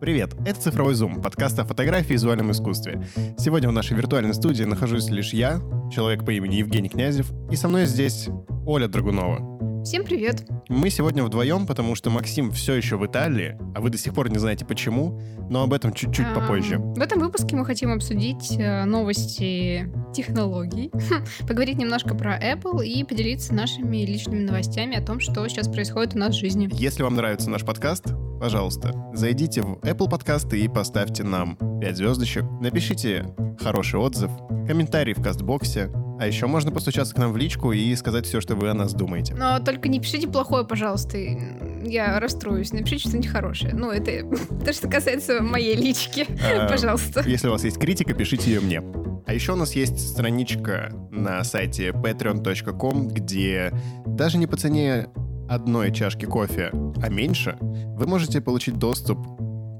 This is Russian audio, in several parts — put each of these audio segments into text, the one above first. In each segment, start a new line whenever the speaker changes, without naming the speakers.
Привет, это «Цифровой зум», подкаст о фотографии и визуальном искусстве. Сегодня в нашей виртуальной студии нахожусь лишь я, человек по имени Евгений Князев, и со мной здесь Оля Драгунова.
Всем привет!
Мы сегодня вдвоем, потому что Максим все еще в Италии, а вы до сих пор не знаете почему, но об этом чуть-чуть попозже.
В этом выпуске мы хотим обсудить э, новости технологий, поговорить немножко про Apple и поделиться нашими личными новостями о том, что сейчас происходит у нас в жизни.
Если вам нравится наш подкаст, пожалуйста, зайдите в Apple подкасты и поставьте нам 5 звездочек, напишите хороший отзыв, комментарий в кастбоксе, а еще можно постучаться к нам в личку и сказать все, что вы о нас думаете.
Но только не пишите плохое, пожалуйста. Я расстроюсь. Напишите что-нибудь хорошее. Ну, это то, что касается моей лички. А, пожалуйста.
Если у вас есть критика, пишите ее мне. А еще у нас есть страничка на сайте patreon.com, где даже не по цене одной чашки кофе, а меньше, вы можете получить доступ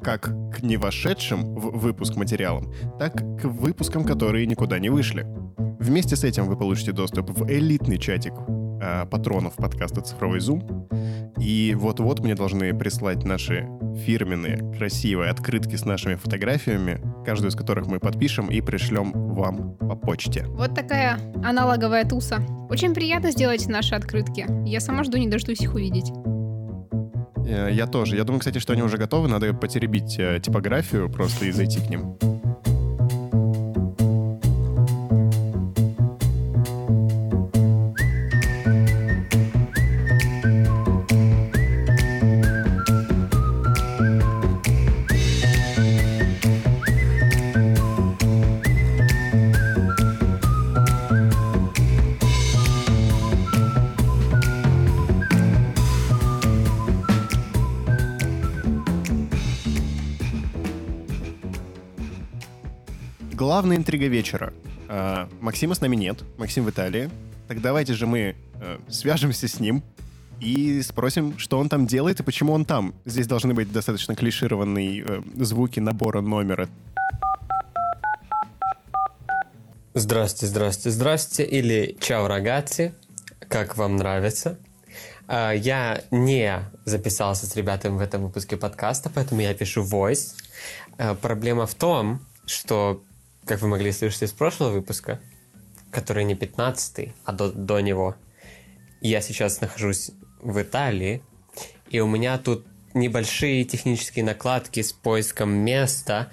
как к не вошедшим в выпуск материалам, так к выпускам, которые никуда не вышли. Вместе с этим вы получите доступ в элитный чатик э, патронов подкаста «Цифровой зум». И вот-вот мне должны прислать наши фирменные, красивые открытки с нашими фотографиями, каждую из которых мы подпишем и пришлем вам по почте.
Вот такая аналоговая туса. Очень приятно сделать наши открытки. Я сама жду, не дождусь их увидеть.
Э, я тоже. Я думаю, кстати, что они уже готовы. Надо потеребить э, типографию просто и зайти к ним. Главная интрига вечера. А, Максима с нами нет, Максим в Италии. Так давайте же мы э, свяжемся с ним и спросим, что он там делает и почему он там. Здесь должны быть достаточно клишированные э, звуки набора номера.
Здрасте, здрасте, здрасте. Или чао, рагаци. Как вам нравится? А, я не записался с ребятами в этом выпуске подкаста, поэтому я пишу voice. А, проблема в том, что как вы могли слышать из прошлого выпуска, который не 15 а до, до него, я сейчас нахожусь в Италии, и у меня тут небольшие технические накладки с поиском места,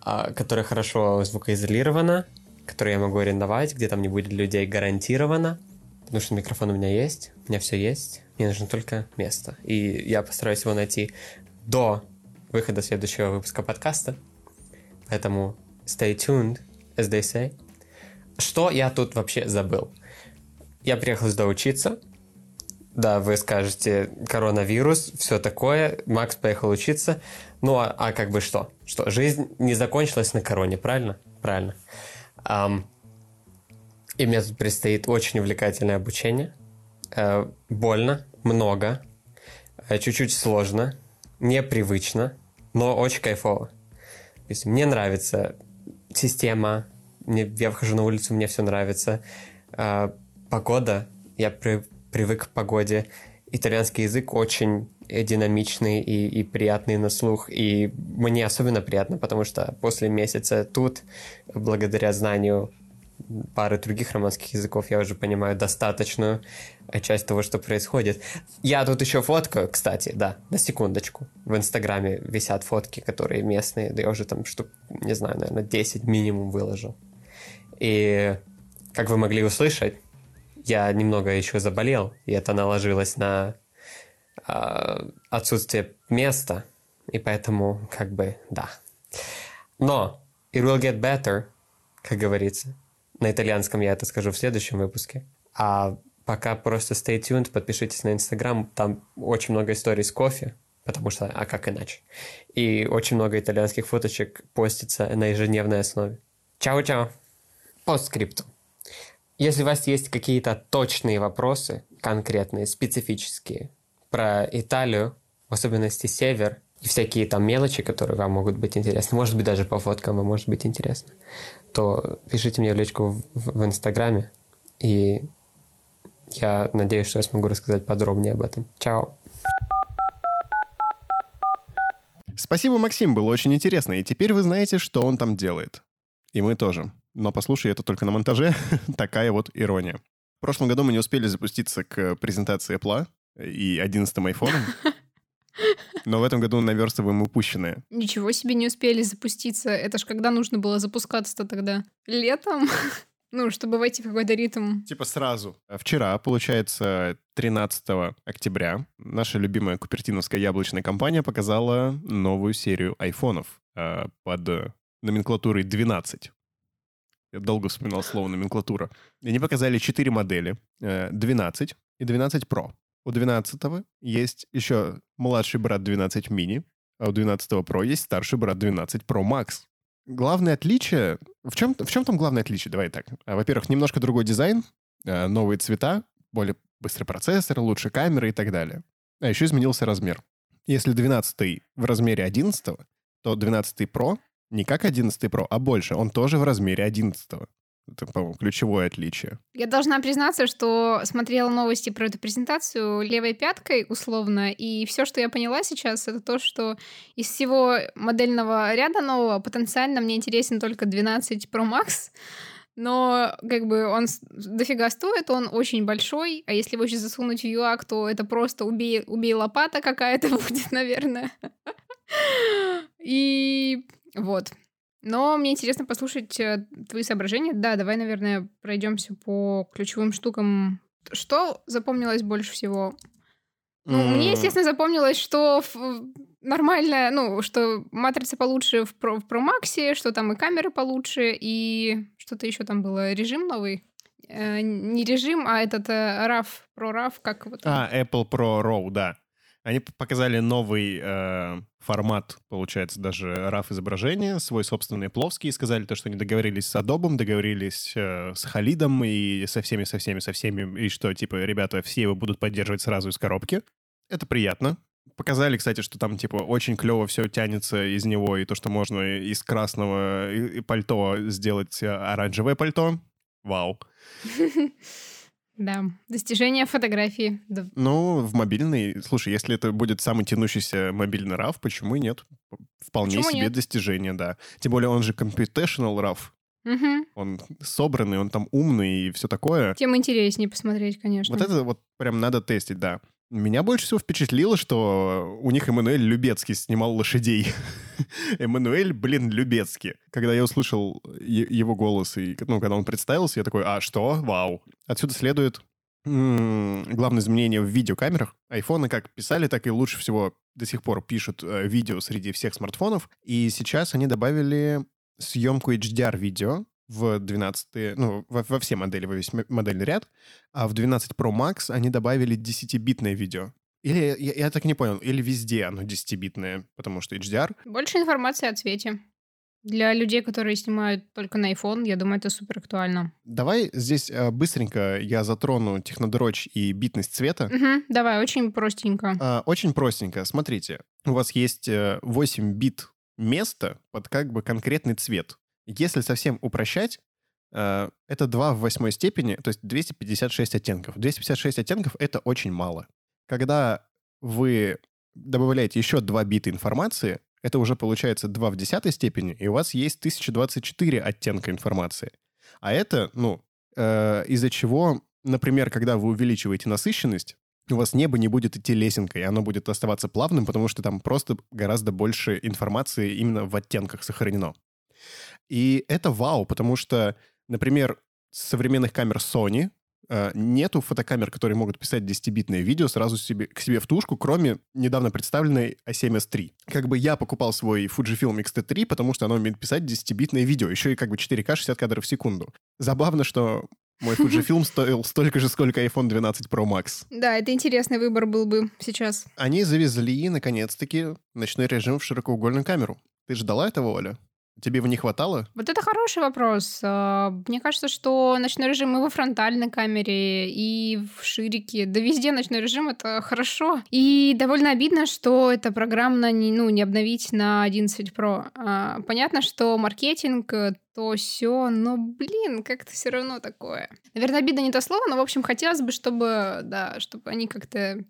а, которое хорошо звукоизолировано, которое я могу арендовать, где там не будет людей гарантированно, потому что микрофон у меня есть, у меня все есть, мне нужно только место. И я постараюсь его найти до выхода следующего выпуска подкаста. Поэтому stay tuned, as they say. Что я тут вообще забыл? Я приехал сюда учиться. Да, вы скажете, коронавирус, все такое. Макс поехал учиться. Ну, а, а как бы что? Что, жизнь не закончилась на короне, правильно? Правильно. Um, и мне тут предстоит очень увлекательное обучение. Uh, больно, много, uh, чуть-чуть сложно, непривычно, но очень кайфово. То есть мне нравится система, мне, я выхожу на улицу, мне все нравится. А, погода, я при, привык к погоде. Итальянский язык очень динамичный и, и приятный на слух. И мне особенно приятно, потому что после месяца тут, благодаря знанию пары других романских языков, я уже понимаю достаточную часть того, что происходит. Я тут еще фоткаю, кстати, да, на секундочку. В Инстаграме висят фотки, которые местные, да я уже там штук, не знаю, наверное, 10 минимум выложил. И, как вы могли услышать, я немного еще заболел, и это наложилось на э, отсутствие места, и поэтому, как бы, да. Но it will get better, как говорится. На итальянском я это скажу в следующем выпуске. А пока просто stay tuned, подпишитесь на Инстаграм, там очень много историй с кофе, потому что, а как иначе? И очень много итальянских фоточек постится на ежедневной основе. Чао-чао! По скрипту. Если у вас есть какие-то точные вопросы, конкретные, специфические, про Италию, в особенности север, и всякие там мелочи, которые вам могут быть интересны, может быть, даже по фоткам вам может быть интересно, то пишите мне в личку в, в Инстаграме, и я надеюсь, что я смогу рассказать подробнее об этом. Чао!
Спасибо, Максим, было очень интересно. И теперь вы знаете, что он там делает. И мы тоже. Но послушай это только на монтаже. Такая вот ирония. В прошлом году мы не успели запуститься к презентации Apple и 11 айфоном. Но в этом году наверстываем упущенное.
Ничего себе не успели запуститься. Это ж когда нужно было запускаться-то тогда? Летом? Ну, чтобы войти в какой-то ритм.
Типа сразу. Вчера, получается, 13 октября, наша любимая купертиновская яблочная компания показала новую серию айфонов э, под номенклатурой 12. Я долго вспоминал слово номенклатура. И они показали 4 модели. Э, 12 и 12 Pro. У 12 есть еще младший брат 12 мини, а у 12 Pro есть старший брат 12 Pro Max. Главное отличие... В чем, в чем там главное отличие? Давай так. А, Во-первых, немножко другой дизайн, а, новые цвета, более быстрый процессор, лучше камеры и так далее. А еще изменился размер. Если 12 в размере 11, то 12 Pro не как 11 Pro, а больше. Он тоже в размере 11. Это, по-моему, ключевое отличие.
Я должна признаться, что смотрела новости про эту презентацию левой пяткой условно, и все, что я поняла сейчас, это то, что из всего модельного ряда нового потенциально мне интересен только 12 Pro Max, но как бы он дофига стоит, он очень большой, а если его еще засунуть в ЮАК, то это просто убей, убей лопата какая-то будет, наверное. И вот. Но мне интересно послушать э, твои соображения. Да, давай, наверное, пройдемся по ключевым штукам. Что запомнилось больше всего? Ну, мне,
М,
естественно, запомнилось, что ф- нормально, ну, что матрица получше в Pro, в Pro Max, что там и камеры получше, и что-то еще там было. Режим новый? Э, не режим, а этот э, RAW, Pro RAW, как вот.
А, Apple Pro RAW, да. Они показали новый э, формат, получается, даже RAW изображения, свой собственный плоский, и сказали то, что они договорились с Adobe, договорились э, с Халидом и со всеми, со всеми, со всеми, и что, типа, ребята, все его будут поддерживать сразу из коробки. Это приятно. Показали, кстати, что там, типа, очень клево все тянется из него, и то, что можно из красного пальто сделать э, оранжевое пальто. Вау.
Да, достижение фотографии. Да.
Ну, в мобильный... Слушай, если это будет самый тянущийся мобильный RAW, почему нет? Вполне
Почему
себе
нет?
достижение, да. Тем более он же computational RAW.
Мгм.
Он собранный, он там умный и все такое.
Тем интереснее посмотреть, конечно.
Вот это вот прям надо тестить, да. Меня больше всего впечатлило, что у них Эммануэль Любецкий снимал лошадей. Эммануэль, блин, Любецкий. Когда я услышал его голос, и, ну, когда он представился, я такой, а что? Вау. Отсюда следует м, главное изменение в видеокамерах. Айфоны как писали, так и лучше всего до сих пор пишут э, видео среди всех смартфонов. И сейчас они добавили съемку HDR-видео в 12, ну, во, во все модели, во весь модельный ряд, а в 12 Pro Max они добавили 10-битное видео. Или, я, я так и не понял, или везде оно 10-битное, потому что HDR.
Больше информации о цвете. Для людей, которые снимают только на iPhone, я думаю, это супер актуально.
Давай здесь э, быстренько я затрону технодрочь и битность цвета.
Мгм, давай, очень простенько.
А, Очень простенько. Смотрите, у вас есть э, 8 бит места под как бы конкретный цвет. Если совсем упрощать, э, это 2 в восьмой степени, то есть 256 оттенков. 256 оттенков — это очень мало. Когда вы добавляете еще 2 бита информации, это уже получается 2 в десятой степени, и у вас есть 1024 оттенка информации. А это, ну, э, из-за чего, например, когда вы увеличиваете насыщенность, у вас небо не будет идти лесенкой, оно будет оставаться плавным, потому что там просто гораздо больше информации именно в оттенках сохранено. И это вау, потому что, например, современных камер Sony э, нету фотокамер, которые могут писать 10-битное видео сразу себе, к себе в тушку, кроме недавно представленной A7S III. Как бы я покупал свой Fujifilm X-T3, потому что оно умеет писать 10-битное видео, еще и как бы 4К 60 кадров в секунду. Забавно, что мой Fujifilm стоил столько же, сколько iPhone 12 Pro Max.
Да, это интересный выбор был бы сейчас.
Они завезли, наконец-таки, ночной режим в широкоугольную камеру. Ты ждала этого, Оля? Тебе его не хватало?
Вот это хороший вопрос. А, Мне кажется, что ночной режим и во фронтальной камере, и в ширике, да везде ночной режим — это хорошо. И довольно обидно, что это программно не, ну, не обновить на 11 Pro. А, Понятно, что маркетинг, э, то все, но, блин, как-то все равно такое. Наверное, обидно не то слово, но, в общем, хотелось бы, чтобы, да, чтобы они как-то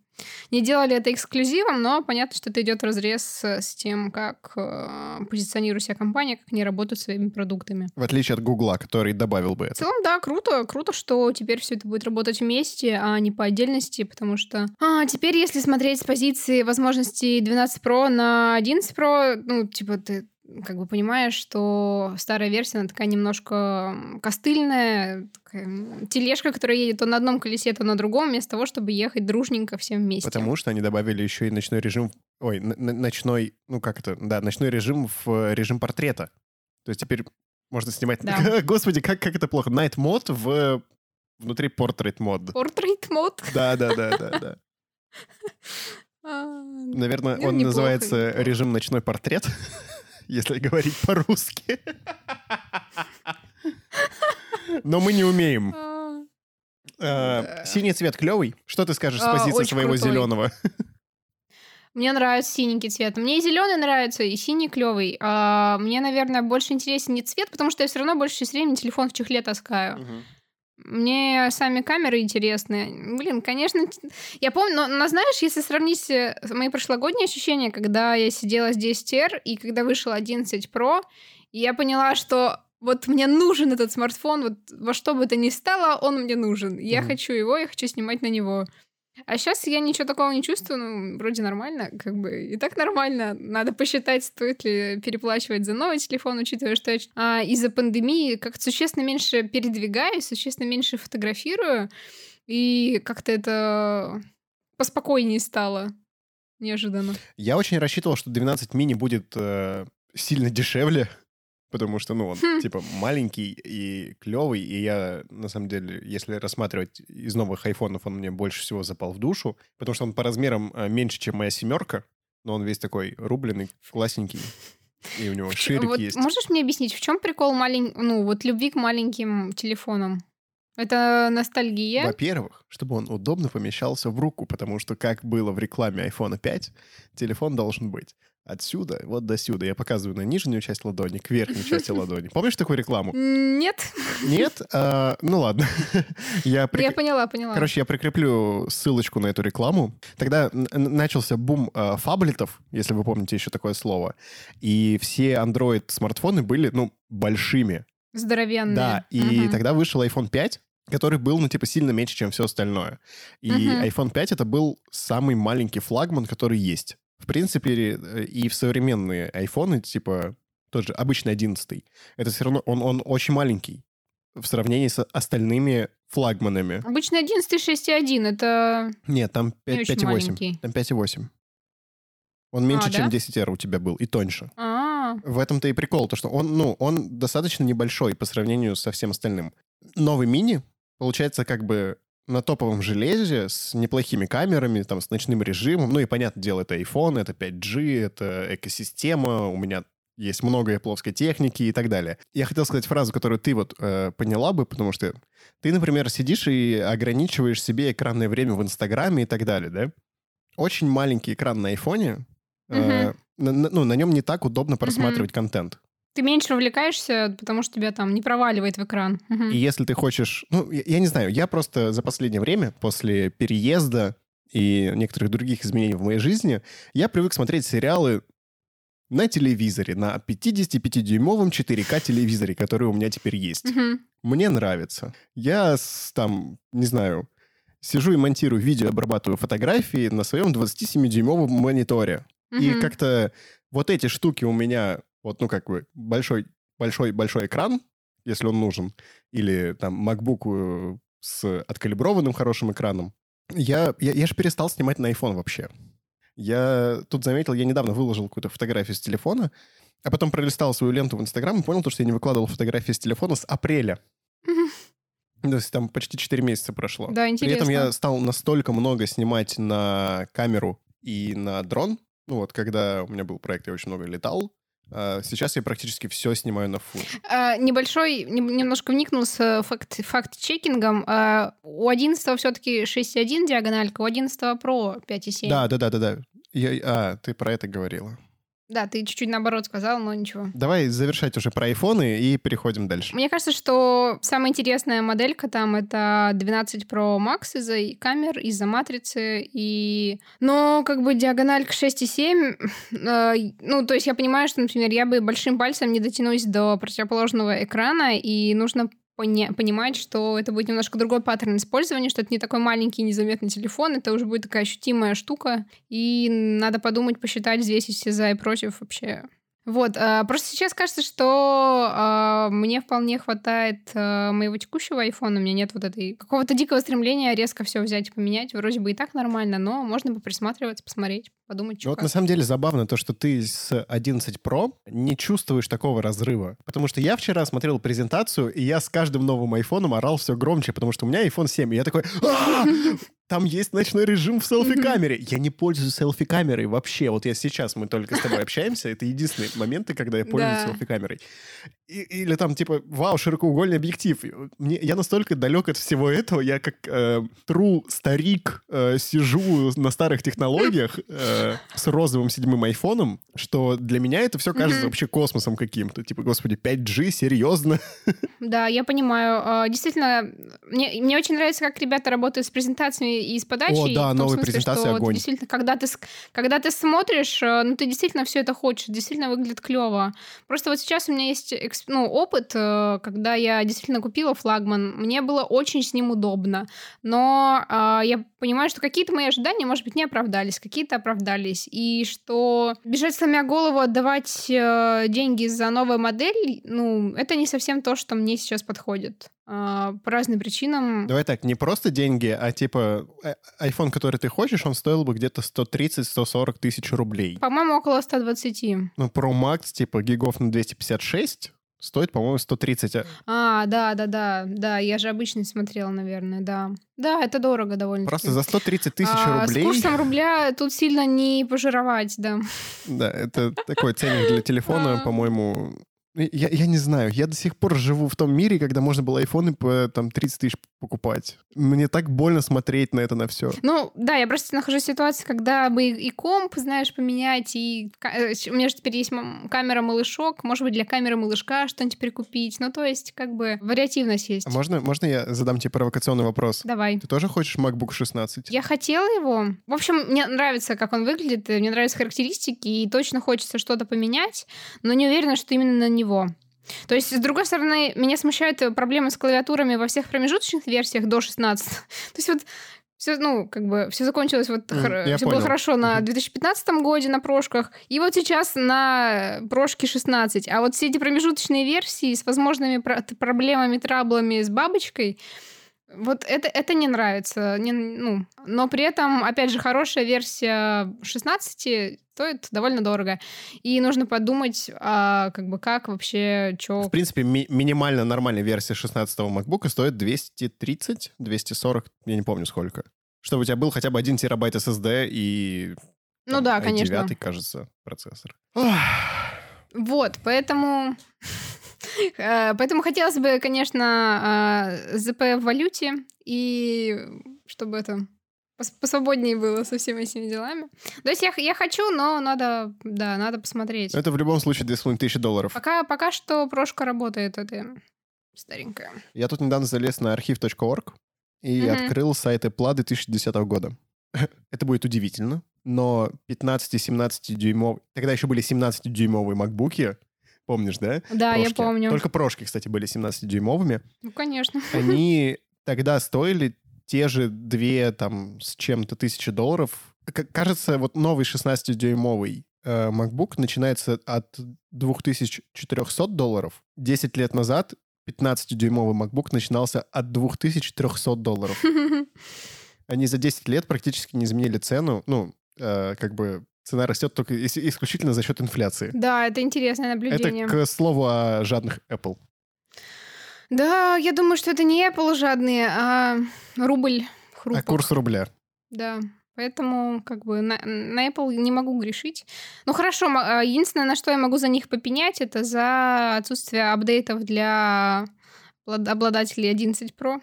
не делали это эксклюзивом, но понятно, что это идет в разрез с тем, как э, позиционирует себя компания, как они работают своими продуктами.
В отличие от Гугла, который добавил бы
В
это.
целом, да, круто, круто, что теперь все это будет работать вместе, а не по отдельности, потому что а, теперь, если смотреть с позиции возможностей 12 Pro на 11 Pro, ну, типа, ты как бы понимаешь, что старая версия, она такая немножко костыльная, такая тележка, которая едет то на одном колесе, то на другом, вместо того, чтобы ехать дружненько всем вместе.
Потому что они добавили еще и ночной режим, ой, ночной, ну как это, да, ночной режим в э, режим портрета. То есть теперь можно снимать...
Да.
Господи, как, как это плохо. Night мод в внутри портрет мод.
Portrait mode.
Да, да, да, да, да.
А,
Наверное,
Ну,
он называется режим ночной портрет, если говорить по-русски. Но мы не умеем.
а. Да.
Синий цвет клевый. Что ты скажешь с
А,
позиции своего зеленого?
Мне нравится синенький цвет. Мне и зеленый нравится, и синий клевый. А мне, наверное, больше интересен не цвет, потому что я все равно больше времени телефон в чехле таскаю. Мне сами камеры интересны. Блин, конечно, я помню, но, но знаешь, если сравнить э, мои прошлогодние ощущения, когда я сидела с 10R и когда вышел 11 Pro, я поняла, что вот мне нужен этот смартфон, вот во что бы то ни стало, он мне нужен. Я
Мгм.
хочу его, я хочу снимать на него. А сейчас я ничего такого не чувствую, ну, вроде нормально, как бы, и так нормально. Надо посчитать, стоит ли переплачивать за новый телефон, учитывая, что я а, из-за пандемии как-то существенно меньше передвигаюсь, существенно меньше фотографирую, и как-то это поспокойнее стало. Неожиданно.
Я очень рассчитывал, что 12 мини будет э, сильно дешевле, потому что, ну, он,
Хм.
типа, маленький и клевый, и я, на самом деле, если рассматривать из новых айфонов, он мне больше всего запал в душу, потому что он по размерам э, меньше, чем моя семерка, но он весь такой рубленый, классненький, и у него ширик
вот
есть.
можешь мне объяснить, в чем прикол малень... ну, вот любви к маленьким телефонам? Это ностальгия?
Во-первых, чтобы он удобно помещался в руку, потому что, как было в рекламе iPhone 5, телефон должен быть отсюда вот до сюда. Я показываю на нижнюю часть ладони, к верхней части ладони. Помнишь такую рекламу?
Нет.
Нет? А, ну ладно. Я прик-
Я поняла, поняла.
Короче, я прикреплю ссылочку на эту рекламу. Тогда начался бум э, фаблетов, если вы помните еще такое слово. И все Android-смартфоны были, ну, большими.
Здоровенные.
Да, и
Мгм.
тогда вышел iPhone 5, который был, ну, типа, сильно меньше, чем все остальное. И
Мгм.
iPhone 5 это был самый маленький флагман, который есть. В принципе, э, и в современные айфоны, типа, тот же обычный 11 это все равно, он, он очень маленький в сравнении с остальными флагманами.
Обычно 11 6.1 это...
Нет, там
Не
5,
очень
5,8.
маленький.
Там 5,8. Он меньше,
А,
чем
да?
10R у тебя был, и тоньше.
А,
В этом-то и прикол, то что он, ну, он достаточно небольшой по сравнению со всем остальным. Новый мини, получается, как бы на топовом железе с неплохими камерами, там, с ночным режимом. Ну и, понятное дело, это iPhone, это 5G, это экосистема, у меня есть много плоской техники и так далее. Я хотел сказать фразу, которую ты вот э, поняла бы, потому что ты, например, сидишь и ограничиваешь себе экранное время в Инстаграме и так далее, да? Очень маленький экран на айфоне, э, на- на- ну, на нем не так удобно просматривать контент.
Ты меньше увлекаешься, потому что тебя там не проваливает в экран. Мгм.
И если ты хочешь... Ну, я, я не знаю, я просто за последнее время, после переезда и некоторых других изменений в моей жизни, я привык смотреть сериалы на телевизоре, на 55-дюймовом 4К телевизоре, который у меня теперь есть.
Мгм.
Мне нравится. Я с, там, не знаю, сижу и монтирую видео, обрабатываю фотографии на своем 27-дюймовом мониторе. И
Мгм.
как-то вот эти штуки у меня, вот, ну, как бы, большой, большой, большой экран, если он нужен, или там MacBook э, с откалиброванным хорошим экраном. Я, я, я же перестал снимать на iPhone вообще. Я тут заметил, я недавно выложил какую-то фотографию с телефона, а потом пролистал свою ленту в Инстаграм и понял, то, что я не выкладывал фотографии с телефона с апреля. То есть там почти 4 месяца прошло.
Да,
При
интересно.
этом я стал настолько много снимать на камеру и на дрон. Ну вот, когда у меня был проект, я очень много летал. А сейчас я практически все снимаю на фу.
А, небольшой, нем- немножко вникнул с э, факт, факт-чекингом. А, у 11 все-таки 6.1 диагональка, у 11 Pro 5.7.
Да, да, да, да, да. Я- а, ты про это говорила.
Да, ты чуть-чуть наоборот сказал, но ничего.
Давай завершать уже про айфоны и переходим дальше.
Мне кажется, что самая интересная моделька там это 12 Pro Max из-за камер, из-за матрицы, и... Но как бы диагональка 6,7, э, ну, то есть я понимаю, что, например, я бы большим пальцем не дотянусь до противоположного экрана, и нужно пони- понимать, что это будет немножко другой паттерн использования, что это не такой маленький незаметный телефон, это уже будет такая ощутимая штука, и надо подумать, посчитать, взвесить все за и против вообще. Вот, э, просто сейчас кажется, что э, мне вполне хватает э, моего текущего айфона, у меня нет вот этой какого-то дикого стремления резко все взять и поменять. Вроде бы и так нормально, но можно бы присматриваться, посмотреть, подумать, что
Вот
как.
на самом деле забавно то, что ты с 11 Pro не чувствуешь такого разрыва. Потому что я вчера смотрел презентацию, и я с каждым новым айфоном орал все громче, потому что у меня iPhone 7, и я такой... «А! Там есть ночной режим в селфи-камере. Я не пользуюсь селфи-камерой вообще. Вот я сейчас, мы только с тобой общаемся, это единственные моменты, когда я пользуюсь
Да.
селфи-камерой. Или там типа, вау, широкоугольный объектив. Мне, я настолько далек от всего этого, я как э, true старик э, сижу на старых технологиях э, с розовым седьмым айфоном, что для меня это все кажется вообще космосом каким-то. Типа, господи, 5G, серьезно?
Да, я понимаю. А, Действительно, мне, мне очень нравится, как ребята работают с презентациями и с подачей.
О, да, новые
смысле, вот
огонь.
действительно, когда ты, когда ты смотришь, э, ну, ты действительно все это хочешь, действительно выглядит клево. Просто вот сейчас у меня есть ну, опыт, э, когда я действительно купила флагман. Мне было очень с ним удобно. Но а, я понимаю, что какие-то мои ожидания, может быть, не оправдались, какие-то оправдались. И что бежать сломя голову, отдавать э, деньги за новую модель, ну, это не совсем то, что мне сейчас подходит. А, по разным причинам.
Давай так, не просто деньги, а типа э, iPhone, который ты хочешь, он стоил бы где-то 130-140 тысяч рублей.
По-моему, около 120.
Ну, Pro Max, типа, гигов на 256 стоит, по-моему, 130. а-
А, да, да, да, да, я же обычно смотрела, наверное, да. Да, это дорого довольно.
Просто за 130 тысяч
А,
рублей...
С курсом рубля тут сильно не пожировать, да.
Да, это такой ценник для телефона, по-моему... Я, я не знаю, я до сих пор живу в том мире, когда можно было айфоны по там 30 тысяч покупать. Мне так больно смотреть на это, на все.
Ну, да, я просто нахожусь в ситуации, когда бы и комп, знаешь, поменять, и э, у меня же теперь есть м- камера малышок, может быть, для камеры малышка что-нибудь прикупить. Ну, то есть, как бы, вариативность есть.
А можно, можно я задам тебе провокационный вопрос?
Давай.
Ты тоже хочешь MacBook 16?
Я хотела его. В общем, мне нравится, как он выглядит, и мне нравятся характеристики, и точно хочется что-то поменять, но не уверена, что именно на него. То есть, с другой стороны, меня смущают э, проблемы с клавиатурами во всех промежуточных версиях до 16. То есть вот все, ну, как бы, все закончилось вот,
М, я
все было
понял.
хорошо на
Мгм.
2015 годе на прошках, и вот сейчас на прошке 16. А вот все эти промежуточные версии с возможными про- проблемами, траблами с бабочкой, вот это, это не нравится. Не, ну, но при этом, опять же, хорошая версия 16 стоит довольно дорого. И нужно подумать, а, как бы, как вообще, что...
В принципе, ми- минимально нормальная версия 16-го MacBook стоит 230, 240, я не помню сколько. Чтобы у тебя был хотя бы 1 терабайт SSD и...
Ну
там,
да, конечно.
i9, кажется, процессор. Ох.
Вот, поэтому... э, Поэтому хотелось бы, конечно, э, ЗП в валюте, и чтобы это пос- посвободнее было со всеми этими делами. То есть я, я хочу, но надо, да, надо посмотреть.
Это в любом случае 2500 долларов.
Пока, пока что прошка работает, это старенькая.
Я тут недавно залез на архив.орг и
Мгм.
открыл сайт Apple 2010 года. Это будет удивительно, но 15-17 дюймов... Тогда еще были 17-дюймовые макбуки, помнишь, да?
Да, я
Прошки.
помню.
Только прошки, кстати, были 17-дюймовыми.
Ну, конечно.
Они тогда стоили те же две там с чем-то тысячи долларов. К- кажется, вот новый 16-дюймовый э, MacBook начинается от 2400 долларов. 10 лет назад 15-дюймовый MacBook начинался от 2300 долларов. Они за 10 лет практически не изменили цену. Ну, э, как бы цена растет только ис- исключительно за счет инфляции.
Да, это интересное
Это
наблюдение.
к слову о жадных Apple.
Да, я думаю, что это не Apple жадные, а рубль
А
хрупок.
курс рубля.
Да. Поэтому, как бы, на, на Apple не могу грешить. Ну, хорошо, а, единственное, на что я могу за них попенять, это за отсутствие апдейтов для облад- обладателей 11 Pro.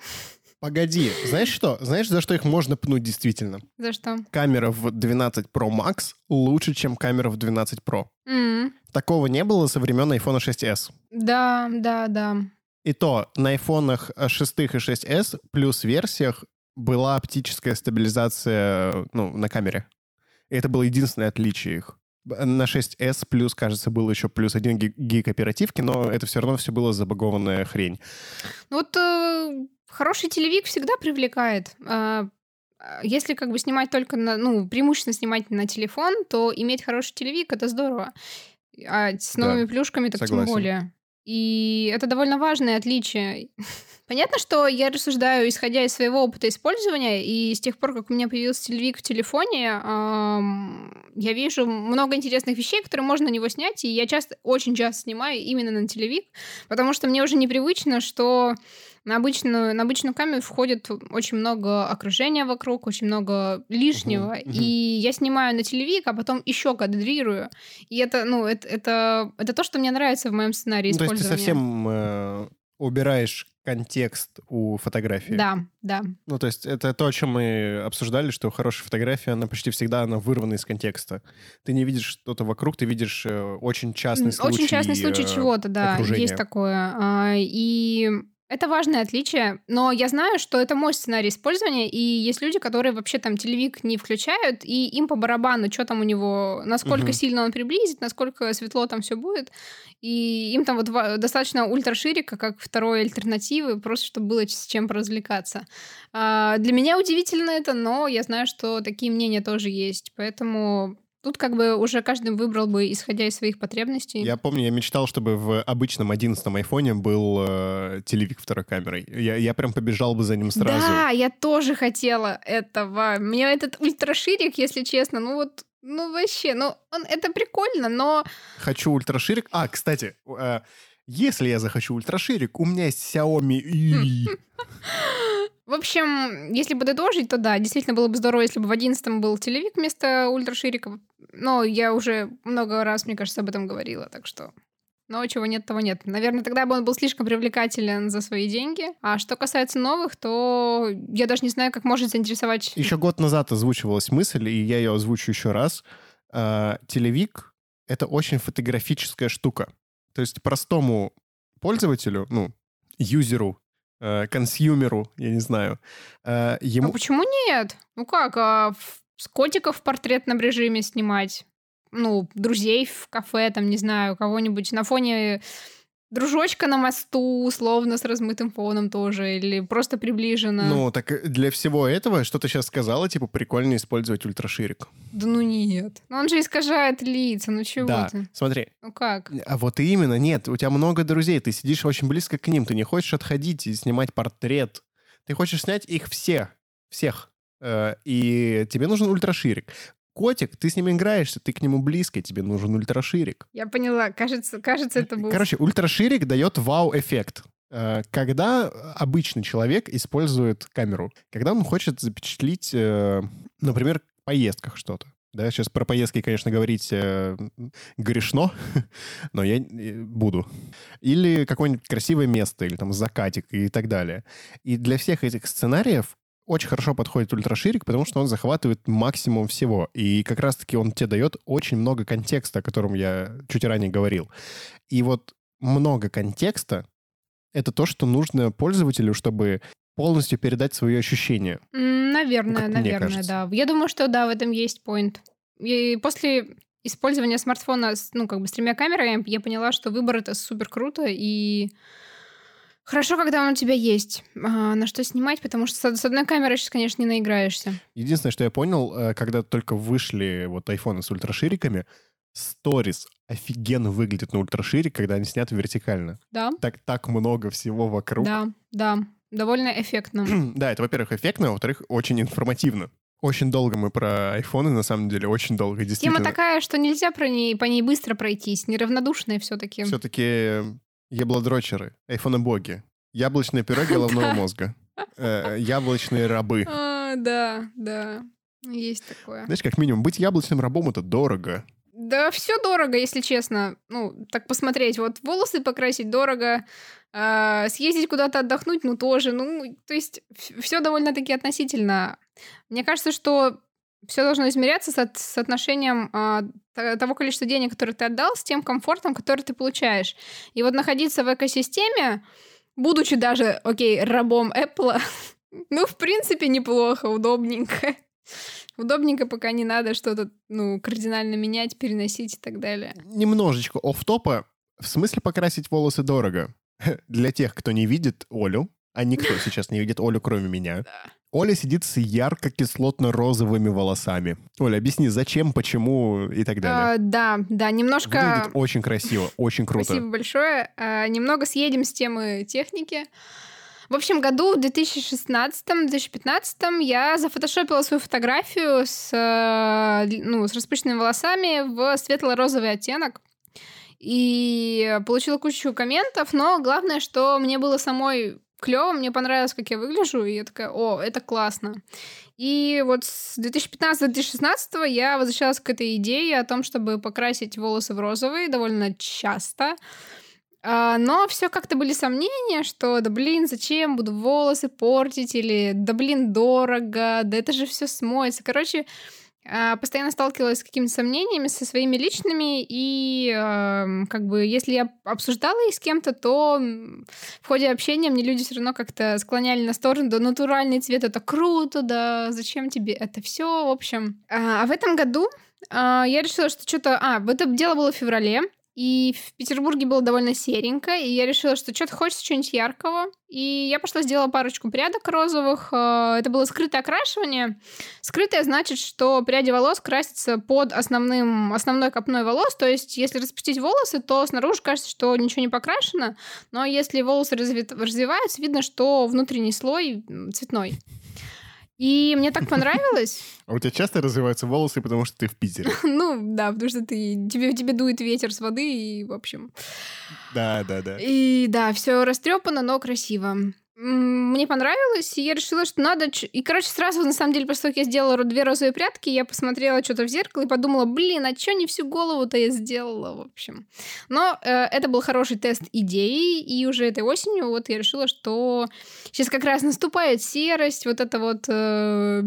Погоди, знаешь что? Знаешь, за что их можно пнуть действительно?
За что?
Камера в 12 Pro Max лучше, чем камера в 12 Pro.
М,
Такого не было со времен iPhone 6s.
Да, да, да.
И то на айфонах 6 и 6s плюс версиях была оптическая стабилизация ну, на камере. И это было единственное отличие их. На 6s плюс, кажется, был еще плюс один ги- гиг оперативки, но это все равно все было забагованная хрень.
Ну Вот э, хороший телевик всегда привлекает. А, а, Если как бы снимать только на, ну, преимущественно снимать на телефон, то иметь хороший телевик это здорово. А с
Да,
новыми плюшками так
согласен.
тем более. И это довольно важное отличие. Понятно, что я рассуждаю, исходя из своего опыта использования, и с тех пор, как у меня появился телевик в телефоне, ам, я вижу много интересных вещей, которые можно на него снять, и я часто, очень часто снимаю именно на телевик, потому что мне уже непривычно, что на обычную, на обычную камеру входит очень много окружения вокруг, очень много лишнего.
Мгм, мгм.
И я снимаю на телевик, а потом еще кадрирую. И это, ну, это, это, это то, что мне нравится в моем сценарии
Ну, то есть ты совсем э, убираешь контекст у фотографии.
Да, да.
Ну, то есть это то, о чем мы обсуждали, что хорошая фотография, она почти всегда она вырвана из контекста. Ты не видишь что-то вокруг, ты видишь э, очень частный случай.
Очень частный случай
э,
чего-то, да,
окружения.
есть такое. А, И это важное отличие, но я знаю, что это мой сценарий использования, и есть люди, которые вообще там телевик не включают, и им по барабану, что там у него, насколько
Мгм.
сильно он приблизит, насколько светло там все будет, и им там вот достаточно ультраширика, как второй альтернативы, просто чтобы было с чем поразвлекаться. А, Для меня удивительно это, но я знаю, что такие мнения тоже есть, поэтому тут как бы уже каждый выбрал бы, исходя из своих потребностей.
Я помню, я мечтал, чтобы в обычном 11 айфоне был э, телевик второй камерой. Я, я прям побежал бы за ним сразу.
Да, я тоже хотела этого. Мне этот ультраширик, если честно, ну вот, ну вообще, ну он, это прикольно, но
Хочу ультраширик. А, кстати, э, если я захочу ультраширик, у меня есть Xiaomi И.
в общем, если подытожить, то да, действительно было бы здорово, если бы в одиннадцатом был телевик вместо ультраширика. Но я уже много раз, мне кажется, об этом говорила, так что... Но чего нет, того нет. Наверное, тогда бы он был слишком привлекателен за свои деньги. А что касается новых, то я даже не знаю, как может заинтересовать...
Еще год назад озвучивалась мысль, и я ее озвучу еще раз. Э, телевик — это очень фотографическая штука. То есть простому пользователю, ну, юзеру, э, консюмеру, я не знаю, э,
А
ему...
почему нет? Ну как, а, с котиков в портретном режиме снимать? Ну, друзей в кафе, там, не знаю, кого-нибудь на фоне дружочка на мосту, условно, с размытым фоном тоже, или просто приближенно.
Ну, так для всего этого, что ты сейчас сказала, типа, прикольно использовать ультраширик.
Да ну нет. Ну он же искажает лица, ну чего
да,
ты?
смотри,
Ну как?
А вот именно, нет, у тебя много друзей, ты сидишь очень близко к ним, ты не хочешь отходить и снимать портрет. Ты хочешь снять их все, всех. Э, И тебе нужен ультраширик. Котик, ты с ним играешься, ты к нему близко, тебе нужен ультраширик.
Я поняла, кажется, кажется, это был...
Короче, ультраширик дает вау-эффект. Э, Когда обычный человек использует камеру, когда он хочет запечатлить, э, например, в поездках что-то. Да, сейчас про поездки, конечно, говорить э, грешно, но я э, буду. Или какое-нибудь красивое место, или там закатик и так далее. И для всех этих сценариев очень хорошо подходит ультраширик, потому что он захватывает максимум всего. И как раз-таки он тебе дает очень много контекста, о котором я чуть ранее говорил. И вот много контекста — это то, что нужно пользователю, чтобы полностью передать свои ощущения.
М, Наверное,
мне
наверное, да. Я думаю, что да, в этом есть поинт. И после использования смартфона, ну, как бы с тремя камерами, я поняла, что выбор это супер круто и хорошо, когда он у тебя есть, а, на что снимать, потому что с, одной камерой сейчас, конечно, не наиграешься.
Единственное, что я понял, э, когда только вышли вот айфоны с ультрашириками, сторис офигенно выглядит на ультрашире, когда они сняты вертикально.
Да,
Так, так много всего вокруг.
да, да. Довольно эффектно.
Да, это, во-первых, эффектно, а во-вторых, очень информативно. Очень долго мы про айфоны, на самом деле, очень долго, действительно.
Тема такая, что нельзя про ней, по ней быстро пройтись. Неравнодушная все-таки.
Все-таки еблодрочеры, айфоны-боги, яблочное пюре головного мозга, э, яблочные рабы.
А, да, да. Есть такое.
Знаешь, как минимум, быть яблочным рабом — это дорого.
Да все дорого, если честно. Ну, так посмотреть. Вот волосы покрасить дорого, э, съездить куда-то отдохнуть, ну тоже. Ну, то есть все довольно-таки относительно. Мне кажется, что все должно измеряться со соотношением э, того количества денег, которое ты отдал, с тем комфортом, который ты получаешь. И вот находиться в экосистеме, будучи даже, окей, рабом Apple, ну, в принципе, неплохо, удобненько. Удобненько, пока не надо что-то, ну, кардинально менять, переносить и так далее.
Немножечко оф топа В смысле покрасить волосы дорого? Для тех, кто не видит Олю, а никто сейчас не видит Олю, кроме меня. Оля сидит с ярко-кислотно-розовыми волосами. Оля, объясни, зачем, почему и так далее.
А, да, да, немножко...
Выглядит очень красиво, очень круто.
Спасибо большое. А, немного съедем с темы техники. В общем, году в 2016-2015 я зафотошопила свою фотографию с, э, ну, с распущенными волосами в светло-розовый оттенок. И получила кучу комментов, но главное, что мне было самой клево, мне понравилось, как я выгляжу, и я такая, о, это классно. И вот с 2015-2016 я возвращалась к этой идее о том, чтобы покрасить волосы в розовый довольно часто. А, но все как-то были сомнения, что да блин, зачем буду волосы портить, или да блин, дорого, да это же все смоется. Короче, постоянно сталкивалась с какими-то сомнениями со своими личными, и э, как бы если я обсуждала их с кем-то, то в ходе общения мне люди все равно как-то склоняли на сторону, да натуральный цвет это круто, да зачем тебе это все, в общем. А, а в этом году э, я решила, что что-то... А, это дело было в феврале, и в Петербурге было довольно серенько, и я решила, что что-то хочется чего-нибудь яркого. И я пошла сделала парочку прядок розовых. Э, это было скрытое окрашивание. Скрытое значит, что пряди волос красятся под основным, основной копной волос. То есть, если распустить волосы, то снаружи кажется, что ничего не покрашено. Но если волосы развиваются, видно, что внутренний слой цветной. И мне так понравилось.
А у тебя часто развиваются волосы, потому что ты в Питере?
Ну, да, потому что ты тебе, тебе дует ветер с воды, и, в общем...
Да, да, да.
И да, все растрепано, но красиво мне понравилось, и я решила, что надо... И, короче, сразу, на самом деле, после того, как я сделала две розовые прятки, я посмотрела что-то в зеркало и подумала, блин, а что не всю голову-то я сделала, в общем. Но э, это был хороший тест идеи, и уже этой осенью вот я решила, что сейчас как раз наступает серость, вот это вот э,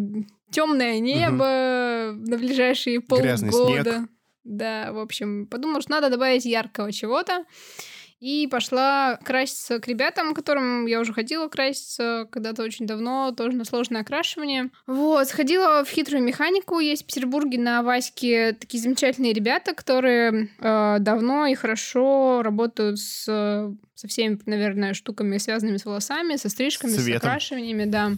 темное небо угу. на ближайшие полгода. Грязный снег. Да, в общем, подумала, что надо добавить яркого чего-то. И пошла краситься к ребятам, к которым я уже ходила краситься когда-то очень давно, тоже на сложное окрашивание. Вот, сходила в хитрую механику. Есть в Петербурге на Ваське такие замечательные ребята, которые э, давно и хорошо работают с, со всеми, наверное, штуками, связанными с волосами, со стрижками, Цветом. с окрашиваниями, да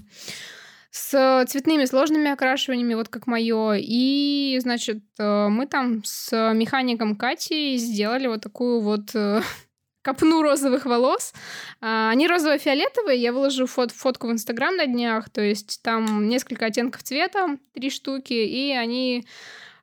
с цветными сложными окрашиваниями, вот как мое. И, значит, э, мы там с механиком Катей сделали вот такую вот э, копну розовых волос. А, они розово-фиолетовые. Я выложу фот фотку в Инстаграм на днях. То есть там несколько оттенков цвета, три штуки, и они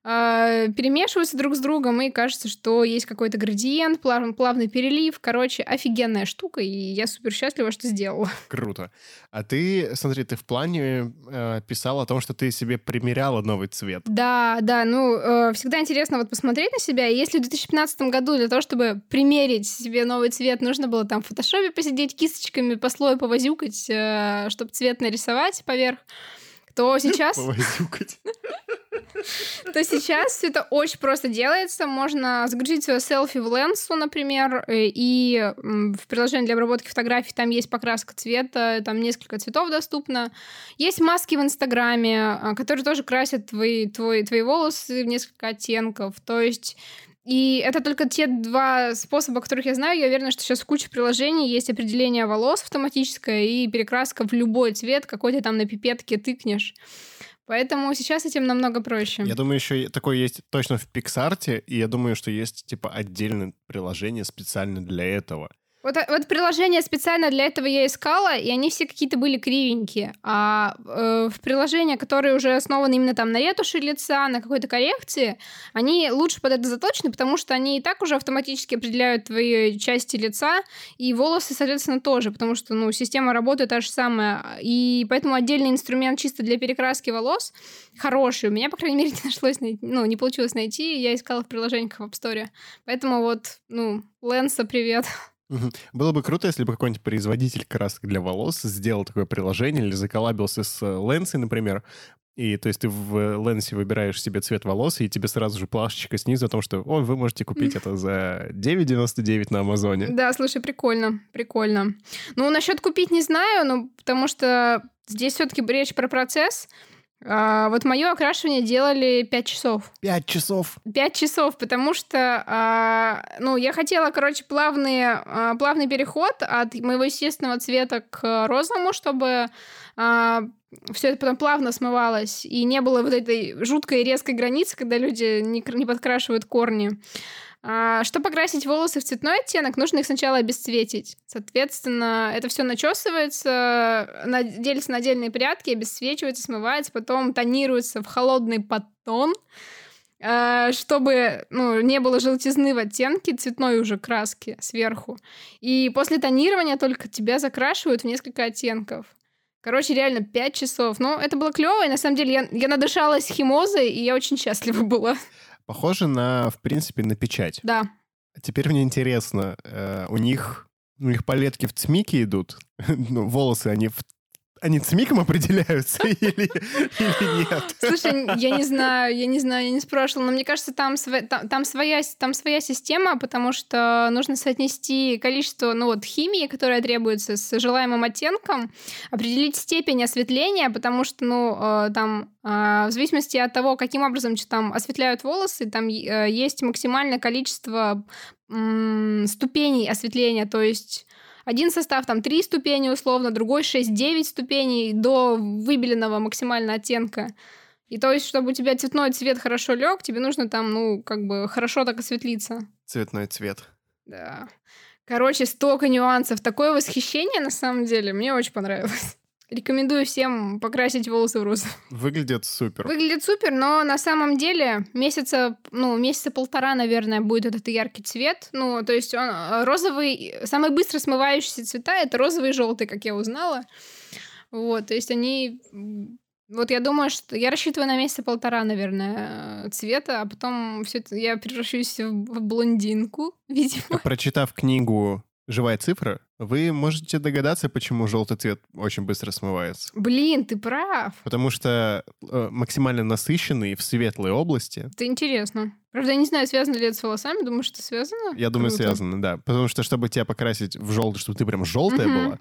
э, перемешиваются друг с другом, и кажется, что есть какой-то градиент, плав, плавный перелив. Короче, офигенная штука, и я супер счастлива, что сделала.
Круто. А ты, смотри, ты в плане э, писала о том, что ты себе примеряла новый цвет.
Да, да, ну, э, всегда интересно вот посмотреть на себя. И если в 2015 году для того, чтобы примерить себе новый цвет, нужно было там в фотошопе посидеть, кисточками по слою повозюкать, э, чтобы цвет нарисовать поверх, то сейчас... То сейчас все это очень просто делается. Можно загрузить свое селфи в Lens, например, э, и в приложении для обработки фотографий там есть покраска цвета, там несколько цветов доступно. Есть маски в Инстаграме, а, которые тоже красят твои, твои, твои волосы в несколько оттенков. То есть и это только те два способа, которых я знаю. Я уверена, что сейчас в куче приложений есть определение волос автоматическое и перекраска в любой цвет, какой ты там на пипетке тыкнешь. Поэтому сейчас этим намного проще.
Я думаю, еще такое есть точно в Пиксарте, и я думаю, что есть типа отдельное приложение специально для этого.
Вот, э, вот приложение специально для этого я искала, и они все какие-то были кривенькие. А э, в приложения, которые уже основаны именно там на ретуши лица, на какой-то коррекции, они лучше под это заточены, потому что они и так уже автоматически определяют твои части лица, и волосы, соответственно, тоже, потому что, ну, система работы та же самая. И поэтому отдельный инструмент чисто для перекраски волос хороший. У меня, по крайней мере, не нашлось найти, ну, не получилось найти, я искала в приложениях в App Store. Поэтому вот, ну, Лэнса, привет.
Было бы круто, если бы какой-нибудь производитель красок для волос сделал такое приложение или заколабился с Лэнсой, например, и то есть ты в Лэнсе выбираешь себе цвет волос, и тебе сразу же плашечка снизу о том, что о, вы можете купить это за 9,99 на Амазоне.
Да, слушай, прикольно, прикольно. Ну, насчет купить не знаю, ну, потому что здесь все-таки речь про процесс. А, вот мое окрашивание делали 5 часов.
5 часов?
5 часов, потому что, а, ну, я хотела, короче, плавный, а, плавный переход от моего естественного цвета к розовому, чтобы а, все это потом плавно смывалось, и не было вот этой жуткой резкой границы, когда люди не, не подкрашивают корни. А, чтобы покрасить волосы в цветной оттенок, нужно их сначала обесцветить. Соответственно, это все начесывается, делится на отдельные прядки, обесцвечивается, смывается, потом тонируется в холодный подтон, а, чтобы ну, не было желтизны в оттенке цветной уже краски сверху. И после тонирования только тебя закрашивают в несколько оттенков. Короче, реально 5 часов. Ну, это было клево, и на самом деле я, я надышалась химозой, и я очень счастлива была.
Похоже на, в принципе, на печать.
Да.
Теперь мне интересно, э, у них у них палетки в цмике идут, ну, волосы, они в они цмиком определяются или, или нет?
Слушай, я не знаю, я не знаю, я не спрашивала, но мне кажется, там, св... там, там, своя, там своя система, потому что нужно соотнести количество ну, вот, химии, которая требуется, с желаемым оттенком, определить степень осветления, потому что, ну, э, там, э, в зависимости от того, каким образом там осветляют волосы, там э, есть максимальное количество ступеней осветления, то есть один состав там 3 ступени условно, другой 6-9 ступеней до выбеленного максимально оттенка. И то есть, чтобы у тебя цветной цвет хорошо лег, тебе нужно там, ну, как бы хорошо так осветлиться.
Цветной цвет.
Да. Короче, столько нюансов. Такое восхищение, на самом деле, мне очень понравилось. Рекомендую всем покрасить волосы в розовый.
Выглядит супер.
Выглядит супер, но на самом деле месяца, ну, месяца полтора, наверное, будет этот яркий цвет. Ну, то есть он э, розовый, самый быстро смывающийся цвета — это розовый и желтый, как я узнала. Вот, то есть они... Вот я думаю, что я рассчитываю на месяца полтора, наверное, цвета, а потом все это я превращусь в блондинку, видимо.
Прочитав книгу живая цифра, вы можете догадаться, почему желтый цвет очень быстро смывается.
Блин, ты прав.
Потому что э, максимально насыщенный в светлой области.
Это интересно. Правда, я не знаю, связано ли это с волосами. Думаю, что связано.
Я думаю, Круто. связано, да. Потому что, чтобы тебя покрасить в желтый, чтобы ты прям желтая угу. была,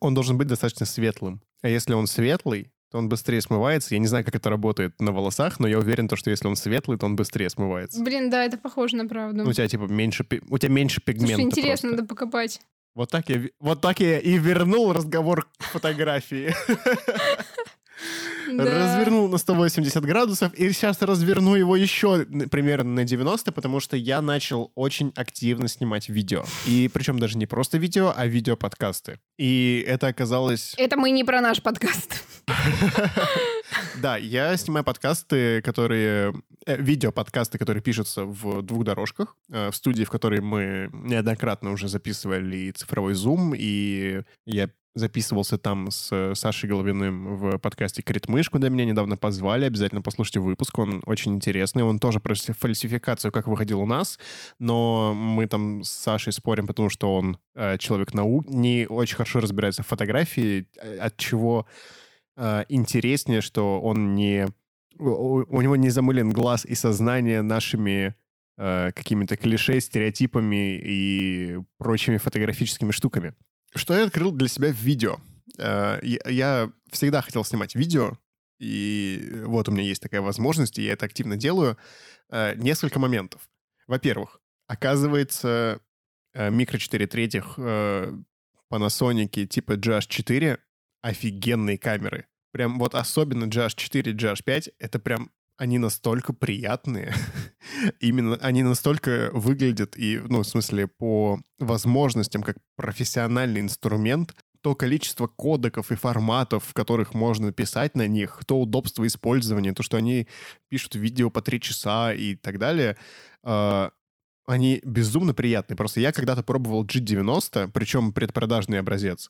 он должен быть достаточно светлым. А если он светлый, то он быстрее смывается. Я не знаю, как это работает на волосах, но я уверен, то, что если он светлый, то он быстрее смывается.
Блин, да, это похоже на правду.
У тебя типа меньше, у тебя меньше пигмента. Слушай,
интересно,
просто.
надо покопать.
Вот так я, вот так я и вернул разговор к фотографии. Развернул на 180 градусов, и сейчас разверну его еще примерно на 90, потому что я начал очень активно снимать видео. И причем даже не просто видео, а видео-подкасты. И это оказалось...
Это мы не про наш подкаст.
Да, я снимаю подкасты, которые... Э, видео-подкасты, которые пишутся в двух дорожках. Э, в студии, в которой мы неоднократно уже записывали цифровой зум, и я записывался там с Сашей Головиным в подкасте «Критмыш», куда меня недавно позвали. Обязательно послушайте выпуск, он очень интересный. Он тоже про фальсификацию, как выходил у нас, но мы там с Сашей спорим, потому что он э, человек наук, не очень хорошо разбирается в фотографии, э, от чего интереснее, что он не... У, него не замылен глаз и сознание нашими э, какими-то клише, стереотипами и прочими фотографическими штуками. Что я открыл для себя в видео? Э, я всегда хотел снимать видео, и вот у меня есть такая возможность, и я это активно делаю. Э, несколько моментов. Во-первых, оказывается, э, микро 4 третьих Panasonic типа GH4 офигенные камеры. Прям вот особенно GH4, GH5 — это прям они настолько приятные. Именно они настолько выглядят и, ну, в смысле, по возможностям, как профессиональный инструмент, то количество кодеков и форматов, в которых можно писать на них, то удобство использования, то, что они пишут видео по три часа и так далее, э, они безумно приятные. Просто я когда-то пробовал G90, причем предпродажный образец,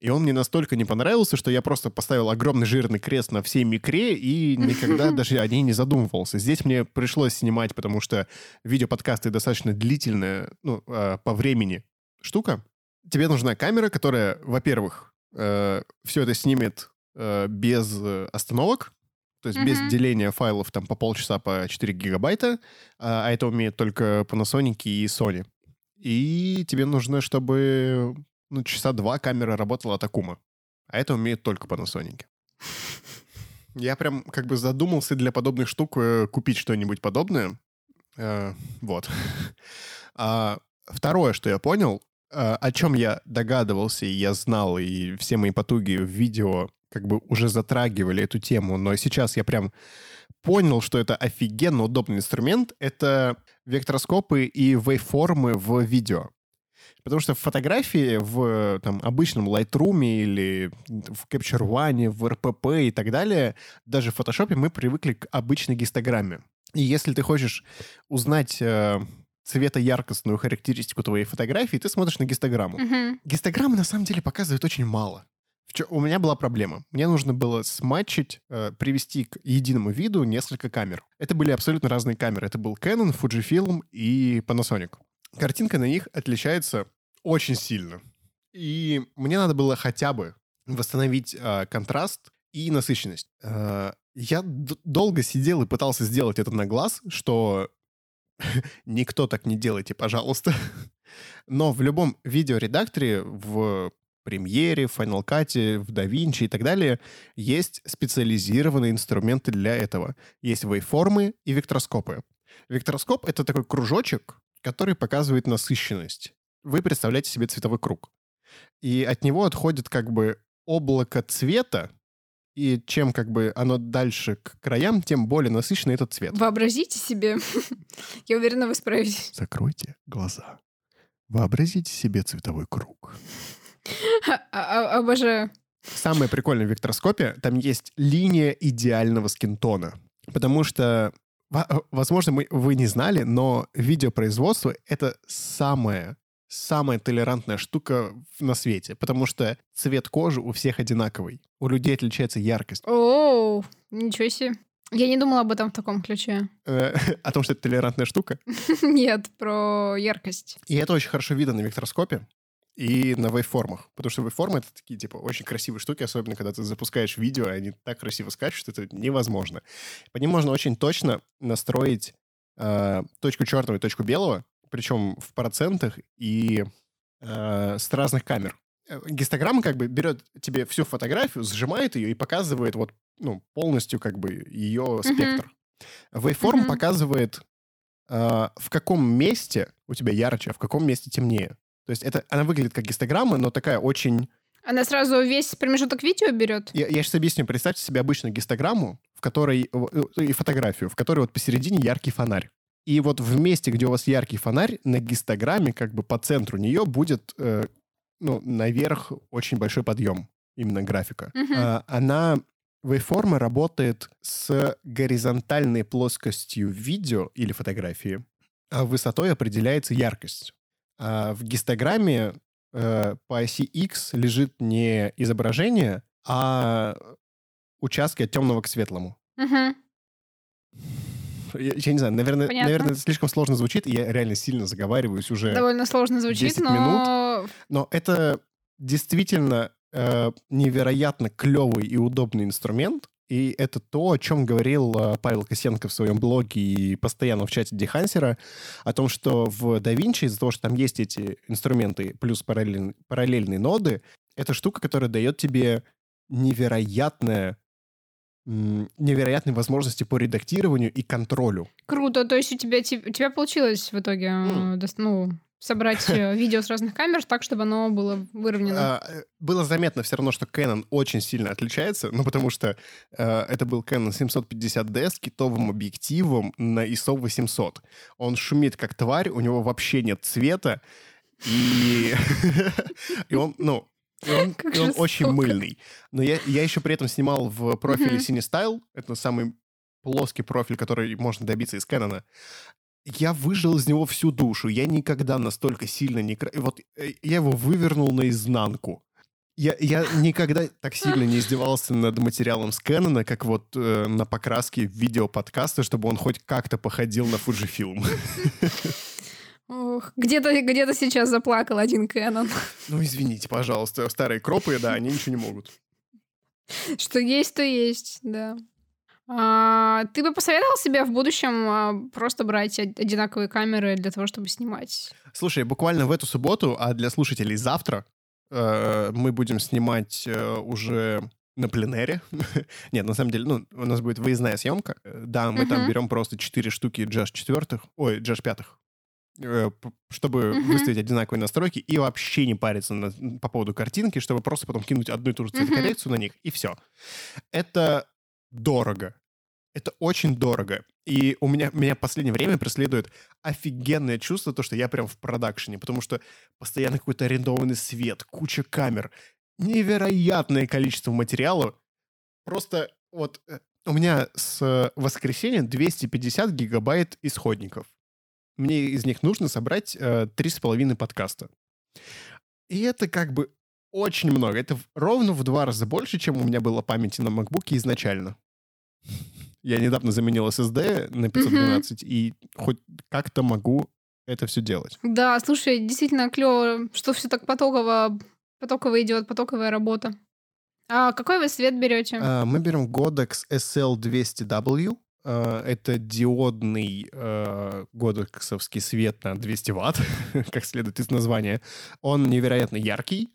и он мне настолько не понравился, что я просто поставил огромный жирный крест на всей микре и никогда даже о ней не задумывался. Здесь мне пришлось снимать, потому что видеоподкасты достаточно длительная, ну, э, по времени штука, тебе нужна камера, которая, во-первых, э, все это снимет э, без э, остановок, то есть mm-hmm. без деления файлов там по полчаса по 4 гигабайта, а, а это умеет только Panasonic и Sony. И тебе нужно, чтобы ну, часа два камера работала Такума. А это умеет только Panasonic. Я прям как бы задумался для подобных штук э, купить что-нибудь подобное. Э, вот. А второе, что я понял, Э, о чем я догадывался, и я знал, и все мои потуги в видео как бы уже затрагивали эту тему, но сейчас я прям понял, что это офигенно удобный инструмент, это вектороскопы и вейформы в видео. Потому что в фотографии в там, обычном Lightroom или в Capture One, в RPP и так далее, даже в Photoshop мы привыкли к обычной гистограмме. И если ты хочешь узнать э, цветояркостную характеристику твоей фотографии, ты смотришь на гистограмму.
Мгм.
Гистограммы на самом деле показывают очень мало. Чё- У меня была проблема. Мне нужно было сматчить, э, привести к единому виду несколько камер. Это были абсолютно разные камеры. Это был Canon, Fujifilm и Panasonic. Картинка на них отличается очень сильно. И мне надо было хотя бы восстановить э, контраст и насыщенность. Э, я долго сидел и пытался сделать это на глаз, что Никто так не делайте, пожалуйста. Но в любом видеоредакторе, в Премьере, в Final Cut, в DaVinci и так далее, есть специализированные инструменты для этого. Есть вейформы и вектороскопы. Вектороскоп — это такой кружочек, который показывает насыщенность. Вы представляете себе цветовой круг. И от него отходит как бы облако цвета, и чем как бы оно дальше к краям, тем более насыщенный этот цвет.
Вообразите себе. Я уверена, вы справитесь.
Закройте глаза. Вообразите себе цветовой круг.
А- а- Обожаю.
Самое прикольное в вектороскопе, там есть линия идеального скинтона. Потому что, э, возможно, мы, вы не знали, но видеопроизводство — это самое самая толерантная штука на свете, потому что цвет кожи у всех одинаковый. У людей отличается яркость.
Оу, ничего себе. Я не думала об этом в таком ключе.
Э, О том, что это толерантная штука.
Нет, про яркость.
И это очень хорошо видно на вектороскопе и на вейформах. Потому что вейформы — это такие, типа, очень красивые штуки, особенно когда ты запускаешь видео, и они так красиво скачут, что это невозможно. По ним можно очень точно настроить э, точку черного и точку белого, причем в процентах и э, с разных камер. Э, Гистограмма как бы берет тебе всю фотографию, сжимает ее и показывает вот, ну, полностью как бы ее спектр. Вейформ
Мгм.
показывает, э, в каком месте у тебя ярче, а в каком месте темнее. То есть это, она выглядит как гистограмма, но такая очень...
Она сразу весь промежуток видео берет?
Я, я сейчас объясню. Представьте себе обычную гистограмму, в которой... э, И фотографию, в которой вот посередине яркий фонарь. И вот в месте, где у вас яркий фонарь, на гистограмме, как бы по центру нее будет, э, ну, наверх очень большой подъем именно графика.
Мгм.
А, она Waveform работает с горизонтальной плоскостью видео или фотографии, а высотой определяется яркость. А в гистограмме э, по оси X лежит не изображение, а участки от темного к светлому.
Мгм.
Я, я не знаю, наверное,
Понятно.
наверное, это слишком сложно звучит, и я реально сильно заговариваюсь уже.
Довольно сложно звучит,
10
но...
Но это действительно э, невероятно клевый и удобный инструмент. И это то, о чем говорил э, Павел Косенко в своем блоге и постоянно в чате Дехансера, о том, что в DaVinci из-за того, что там есть эти инструменты плюс параллель- параллельные ноды, это штука, которая дает тебе невероятное невероятные возможности по редактированию и контролю.
Круто, то есть у тебя, у тебя получилось в итоге, дос- ну, собрать э, видео с разных камер так, чтобы оно было выровнено.
А, э, было заметно все равно, что Canon очень сильно отличается, ну, потому что э, это был Canon 750D с китовым объективом на ISO 800. Он шумит как тварь, у него вообще нет цвета, и, и он, ну, и он, и он очень мыльный. Но я, я еще при этом снимал в профиле. CineStyle, это самый плоский профиль, который можно добиться из Canon я выжил из него всю душу. Я никогда настолько сильно не... Вот э, я его вывернул наизнанку. Я, я никогда так сильно не издевался над материалом с Кэнона, как вот э, на покраске видеоподкаста, чтобы он хоть как-то походил на Fujifilm.
Ох, где-то где сейчас заплакал один Кэнон.
Ну, извините, пожалуйста. Старые кропы, да, они ничего не могут.
Что есть, то есть, да. А, ты бы посоветовал себе в будущем а, просто брать одинаковые камеры для того, чтобы снимать?
Слушай, буквально в эту субботу, а для слушателей завтра, э, мы будем снимать э, уже на пленере. Нет, на самом деле, ну, у нас будет выездная съемка. Да, мы uh-huh. там берем просто 4 штуки джаш четвертых, ой, джаш пятых, э, чтобы uh-huh. выставить одинаковые настройки и вообще не париться на, по поводу картинки, чтобы просто потом кинуть одну и ту же цветокоррекцию uh-huh. на них, и все. Это дорого. Это очень дорого. И у меня, меня в последнее время преследует офигенное чувство, то, что я прям в продакшене, потому что постоянно какой-то арендованный свет, куча камер, невероятное количество материала. Просто вот э, у меня с воскресенья 250 гигабайт исходников. Мне из них нужно собрать э, три с половиной подкаста. И это как бы очень много. Это ровно в два раза больше, чем у меня было памяти на MacBook изначально. Я недавно заменил SSD на 512, mm-hmm. и хоть как-то могу это все делать.
Да, слушай, действительно клево, что все так потоково, потоково идет, потоковая работа. А какой вы свет берете?
А, мы берем Godox SL200W. А, это диодный а, годексовский свет на 200 ватт, как следует из названия. Он невероятно яркий,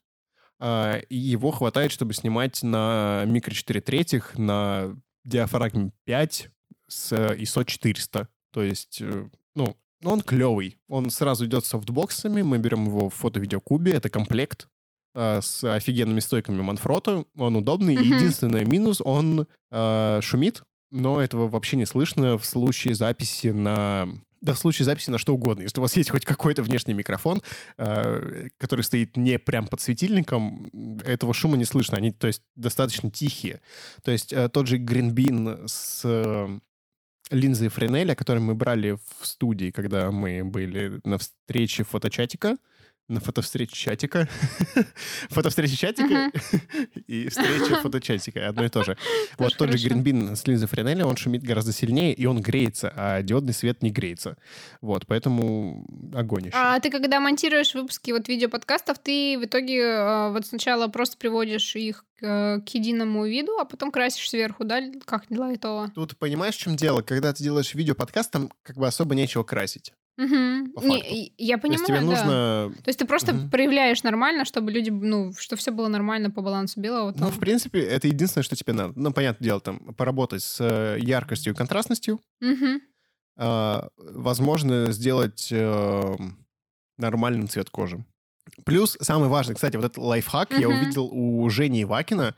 а, и его хватает, чтобы снимать на микро 4 третьих, на диафрагме 5 с ISO 400. То есть, э, ну, он клевый. Он сразу идет с софтбоксами. Мы берем его в фото-видеокубе. Это комплект э, с офигенными стойками Манфрота. Он удобный. Mm-hmm. Единственный минус, он э, шумит, но этого вообще не слышно в случае записи на да, в случае записи на что угодно. Если у вас есть хоть какой-то внешний микрофон, э, который стоит не прям под светильником, этого шума не слышно. Они, то есть, достаточно тихие. То есть, э, тот же Greenbean с э, линзой Френеля, который мы брали в студии, когда мы были на встрече фоточатика, на фотовстрече чатика. Фотовстреча чатика и встреча фоточатика. Одно и то же. Вот тот же Гринбин с линзой Френеля, он шумит гораздо сильнее, и он греется, а диодный свет не греется. Вот, поэтому огонь еще.
А ты когда монтируешь выпуски вот видеоподкастов, ты в итоге э, вот сначала просто приводишь их к, к единому виду, а потом красишь сверху, да? Как для этого?
Тут понимаешь, в чем дело? Когда ты делаешь видеоподкаст, там как бы особо нечего красить.
Угу. Не, я понимаю,
То есть тебе
да.
нужно...
То есть ты просто угу. проявляешь нормально, чтобы люди, ну, что все было нормально по балансу белого.
Там. Ну, в принципе, это единственное, что тебе надо. Ну, понятное дело, там, поработать с э, яркостью и контрастностью.
Угу.
А, возможно, сделать э, нормальный цвет кожи. Плюс, самый важный, кстати, вот этот лайфхак угу. я увидел у Жени Ивакина,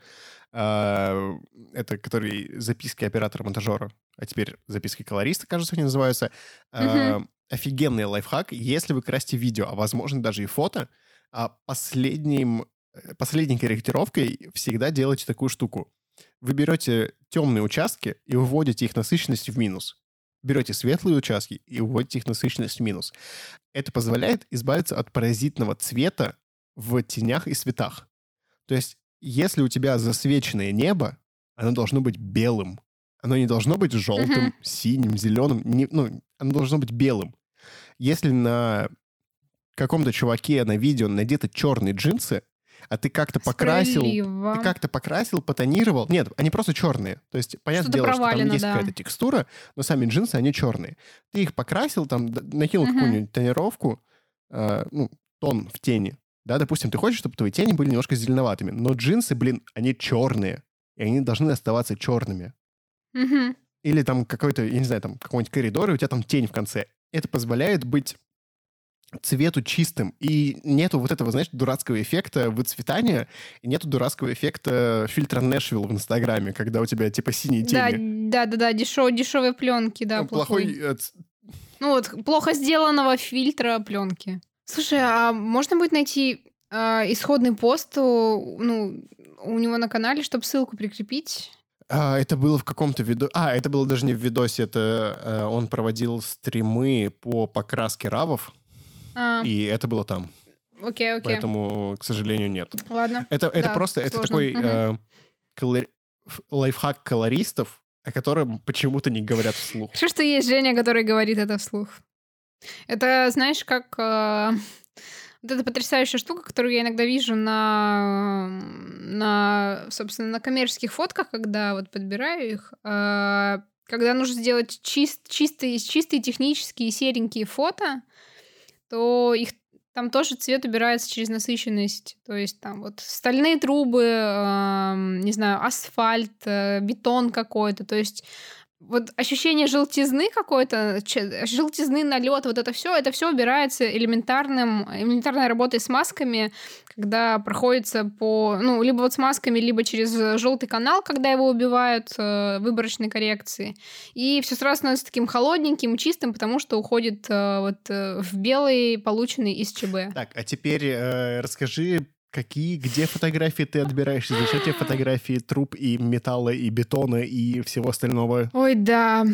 э, это который записки оператора-монтажера, а теперь записки колориста, кажется, они называются. Угу офигенный лайфхак, если вы красите видео, а возможно даже и фото, а последним, э, последней корректировкой всегда делайте такую штуку. Вы берете темные участки и выводите их насыщенность в минус. Берете светлые участки и выводите их насыщенность в минус. Это позволяет избавиться от паразитного цвета в тенях и светах. То есть, если у тебя засвеченное небо, оно должно быть белым. Оно не должно быть желтым, uh-huh. синим, зеленым. Не, ну, оно должно быть белым. Если на каком-то чуваке на видео надеты черные джинсы, а ты как-то покрасил, ты как-то покрасил, потонировал. Нет, они просто черные. То есть, понятное дело, что там есть да. какая-то текстура, но сами джинсы, они черные. Ты их покрасил, там, накинул uh-huh. какую-нибудь тонировку, э, ну, тон в тени. Да, допустим, ты хочешь, чтобы твои тени были немножко зеленоватыми, но джинсы, блин, они черные, и они должны оставаться черными.
Uh-huh.
Или там какой-то, я не знаю, там какой-нибудь коридор, и у тебя там тень в конце это позволяет быть цвету чистым. И нету вот этого, знаешь, дурацкого эффекта выцветания, и нету дурацкого эффекта фильтра Нэшвилл в Инстаграме, когда у тебя типа синие тени.
Да, да, да, да, дешев, дешевые пленки, да,
Ну, плохой...
плохой.
э,
Ну вот, плохо сделанного фильтра пленки. Слушай, а можно будет найти а, исходный пост у, ну, у него на канале, чтобы ссылку прикрепить?
А, это было в каком-то видо... А, это было даже не в видосе, это э, он проводил стримы по покраске равов,
А,
и это было там.
окей, окей.
Поэтому, к сожалению, нет.
Ладно.
Это, это
Да,
просто это такой
Мгм.
э, колори- лайфхак колористов, о котором почему-то не говорят вслух.
Хорошо, что есть Женя, который говорит это вслух. Это, знаешь, как э, вот эта потрясающая штука, которую я иногда вижу на, на собственно, на коммерческих фотках, когда вот подбираю их, э, когда нужно сделать чист, чистые, чистые технические серенькие фото, то их там тоже цвет убирается через насыщенность. То есть там вот стальные трубы, эм, не знаю, асфальт, э, бетон какой-то. То есть вот ощущение желтизны какой-то, желтизны, налет, вот это все, это все убирается элементарным, элементарной работой с масками, когда проходится по, ну, либо вот с масками, либо через желтый канал, когда его убивают э, выборочной коррекции. И все сразу становится таким холодненьким, чистым, потому что уходит э, вот э, в белый, полученный из ЧБ.
Так, а теперь э, расскажи, какие, где фотографии ты отбираешь, и зачем тебе фотографии труб и металла, и бетона, и всего остального?
Ой, да.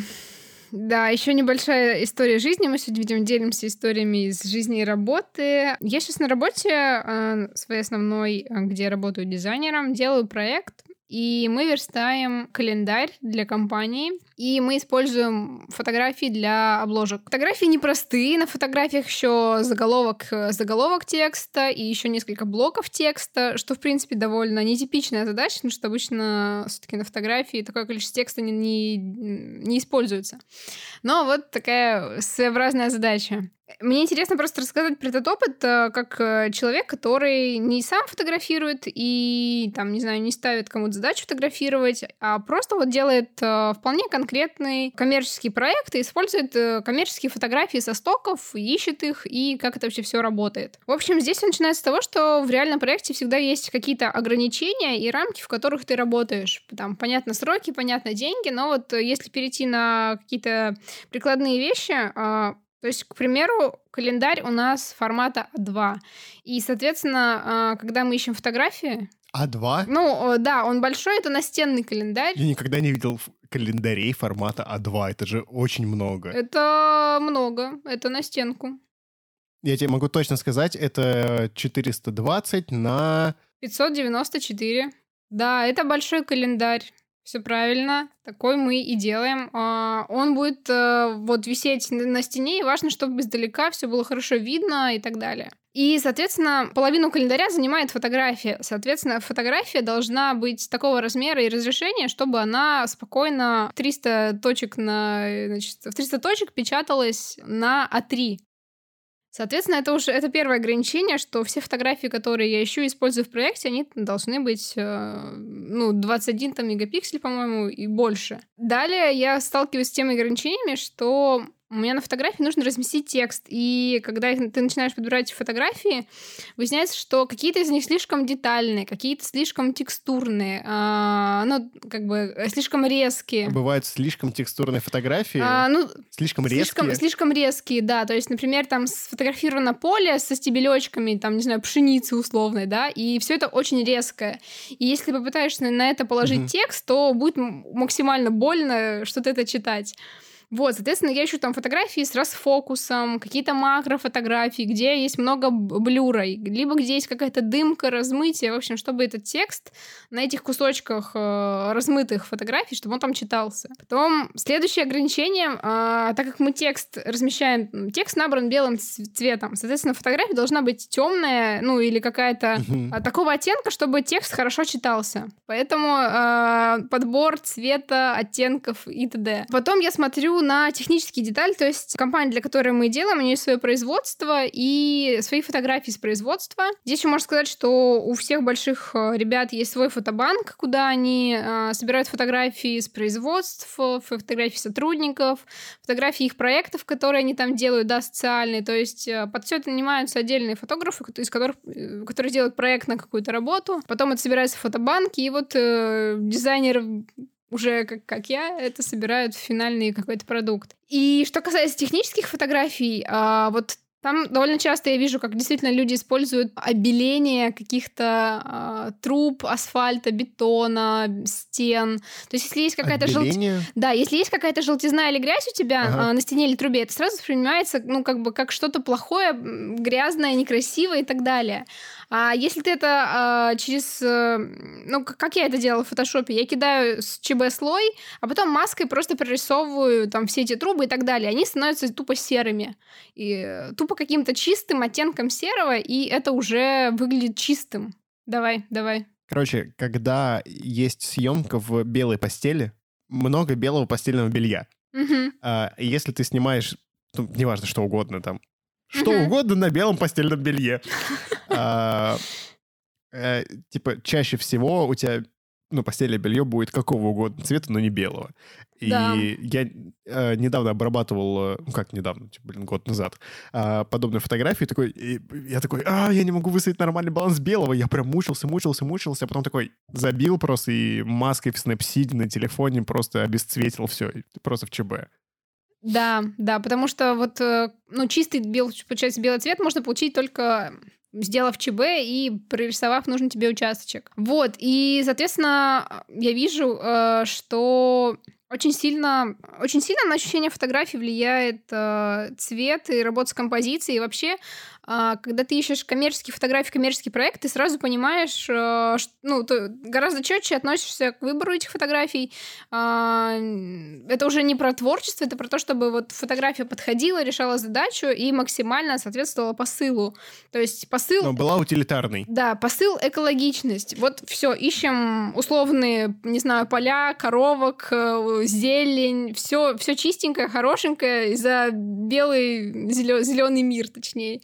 Да, еще небольшая история жизни. Мы сегодня, видимо, делимся историями из жизни и работы. Я сейчас на работе э, своей основной, э, где я работаю дизайнером, делаю проект, и мы верстаем календарь для компании, и мы используем фотографии для обложек. Фотографии непростые, на фотографиях еще заголовок, э, заголовок текста и еще несколько блоков текста, что, в принципе, довольно нетипичная задача, потому что обычно все-таки на фотографии такое количество текста не, не, не используется. Но вот такая своеобразная задача. Мне интересно просто рассказать про этот опыт э, как э, человек, который не сам фотографирует и, там, не знаю, не ставит кому-то задачу фотографировать, а просто вот делает э, вполне конкретный коммерческий проект и использует коммерческие фотографии со стоков, ищет их и как это вообще все работает. В общем, здесь все начинается с того, что в реальном проекте всегда есть какие-то ограничения и рамки, в которых ты работаешь. Там, понятно, сроки, понятно, деньги, но вот если перейти на какие-то прикладные вещи, а, то есть, к примеру, календарь у нас формата А2. И, соответственно, а, когда мы ищем фотографии,
А2?
ну, э, да, он большой, это настенный календарь.
Я никогда не видел календарей формата А2. Это же очень много.
Это много, это на стенку.
Я тебе могу точно сказать, это 420 на...
594. Да, это большой календарь. Все правильно, такой мы и делаем. А, Он будет э, вот висеть на стене, и важно, чтобы издалека все было хорошо видно и так далее. И, соответственно, половину календаря занимает фотография. Соответственно, фотография должна быть такого размера и разрешения, чтобы она спокойно 300 точек на, э, значит, в 300 точек печаталась на А3. Соответственно, это уже это первое ограничение, что все фотографии, которые я ищу и использую в проекте, они должны быть э, ну, 21 там, мегапиксель, по-моему, и больше. Далее я сталкиваюсь с теми ограничениями, что у меня на фотографии нужно разместить текст. И когда ты начинаешь подбирать фотографии, выясняется, что какие-то из них слишком детальные, какие-то слишком текстурные, а, ну, как бы э, слишком резкие.
Бывают слишком текстурные фотографии,
А, ну,
слишком резкие.
Слишком, слишком резкие, да. То есть, например, там сфотографировано поле со стебелечками, там, не знаю, пшеницы условной, да, и все это очень резкое. И если попытаешься на это положить
Мгм.
текст, то будет максимально больно что-то это читать. Вот, соответственно, я ищу там фотографии с расфокусом, какие-то макрофотографии, где есть много блюра, либо где есть какая-то дымка, размытие, в общем, чтобы этот текст на этих кусочках э, размытых фотографий, чтобы он там читался. Потом следующее ограничение, а, так как мы текст размещаем, текст набран белым цветом, соответственно, фотография должна быть темная, ну или какая-то а, такого оттенка, чтобы текст хорошо читался. Поэтому а, подбор цвета, оттенков и т.д. Потом я смотрю смотрю на технические детали, то есть компания, для которой мы делаем, у нее свое производство и свои фотографии с производства. Здесь еще можно сказать, что у всех больших э, ребят есть свой фотобанк, куда они э, собирают фотографии с производств, фотографии сотрудников, фотографии их проектов, которые они там делают, да, социальные. То есть э, под все это нанимаются отдельные фотографы, из которых, э, которые делают проект на какую-то работу. Потом это собирается в фотобанке, и вот э, дизайнер уже как, как я, это собирают в финальный какой-то продукт. И что касается технических фотографий, а, вот там довольно часто я вижу, как действительно люди используют обеление каких-то э, труб, асфальта, бетона, стен. То есть, если есть какая-то желтизна... Да, если есть какая-то желтизна или грязь у тебя ага. э, на стене или трубе, это сразу воспринимается, ну, как бы, как что-то плохое, грязное, некрасивое и так далее. А если ты это а, через... Э, ну, как я это делала в фотошопе? Я кидаю с ЧБ слой, а потом маской просто прорисовываю там все эти трубы и так далее. Они становятся тупо серыми. И тупо каким-то чистым оттенком серого, и это уже выглядит чистым. Давай, давай.
Короче, когда есть съемка в белой постели, много белого постельного белья.
Угу.
А, если ты снимаешь, ну, неважно, что угодно там, что угу. угодно на белом постельном белье. А, э, типа, чаще всего у тебя ну, постельное белье будет какого угодно цвета, но не белого. И да. я э, недавно обрабатывал, э, ну как недавно, типа, блин, год назад, э, подобную фотографию, такой, и я такой, а, я не могу выставить нормальный баланс белого, я прям мучился, мучился, мучился, а потом такой забил просто и маской в Snapseed на телефоне просто обесцветил все, просто в ЧБ.
Да, да, потому что вот, э, ну, чистый белый, получается, белый цвет можно получить только сделав ЧБ и прорисовав нужный тебе участочек. Вот, и, соответственно, я вижу, э, что очень сильно, очень сильно на ощущение фотографии влияет э, цвет и работа с композицией. И вообще когда ты ищешь коммерческие фотографии, коммерческий проект, ты сразу понимаешь, э, ну, ты гораздо четче относишься к выбору этих фотографий. А, это уже не про творчество, это про то, чтобы вот фотография подходила, решала задачу и максимально соответствовала посылу. То есть посыл...
Но была утилитарной.
Да, посыл экологичность. Вот все, ищем условные, не знаю, поля, коровок, э, зелень, все, все чистенькое, хорошенькое за белый, зеленый мир, точнее.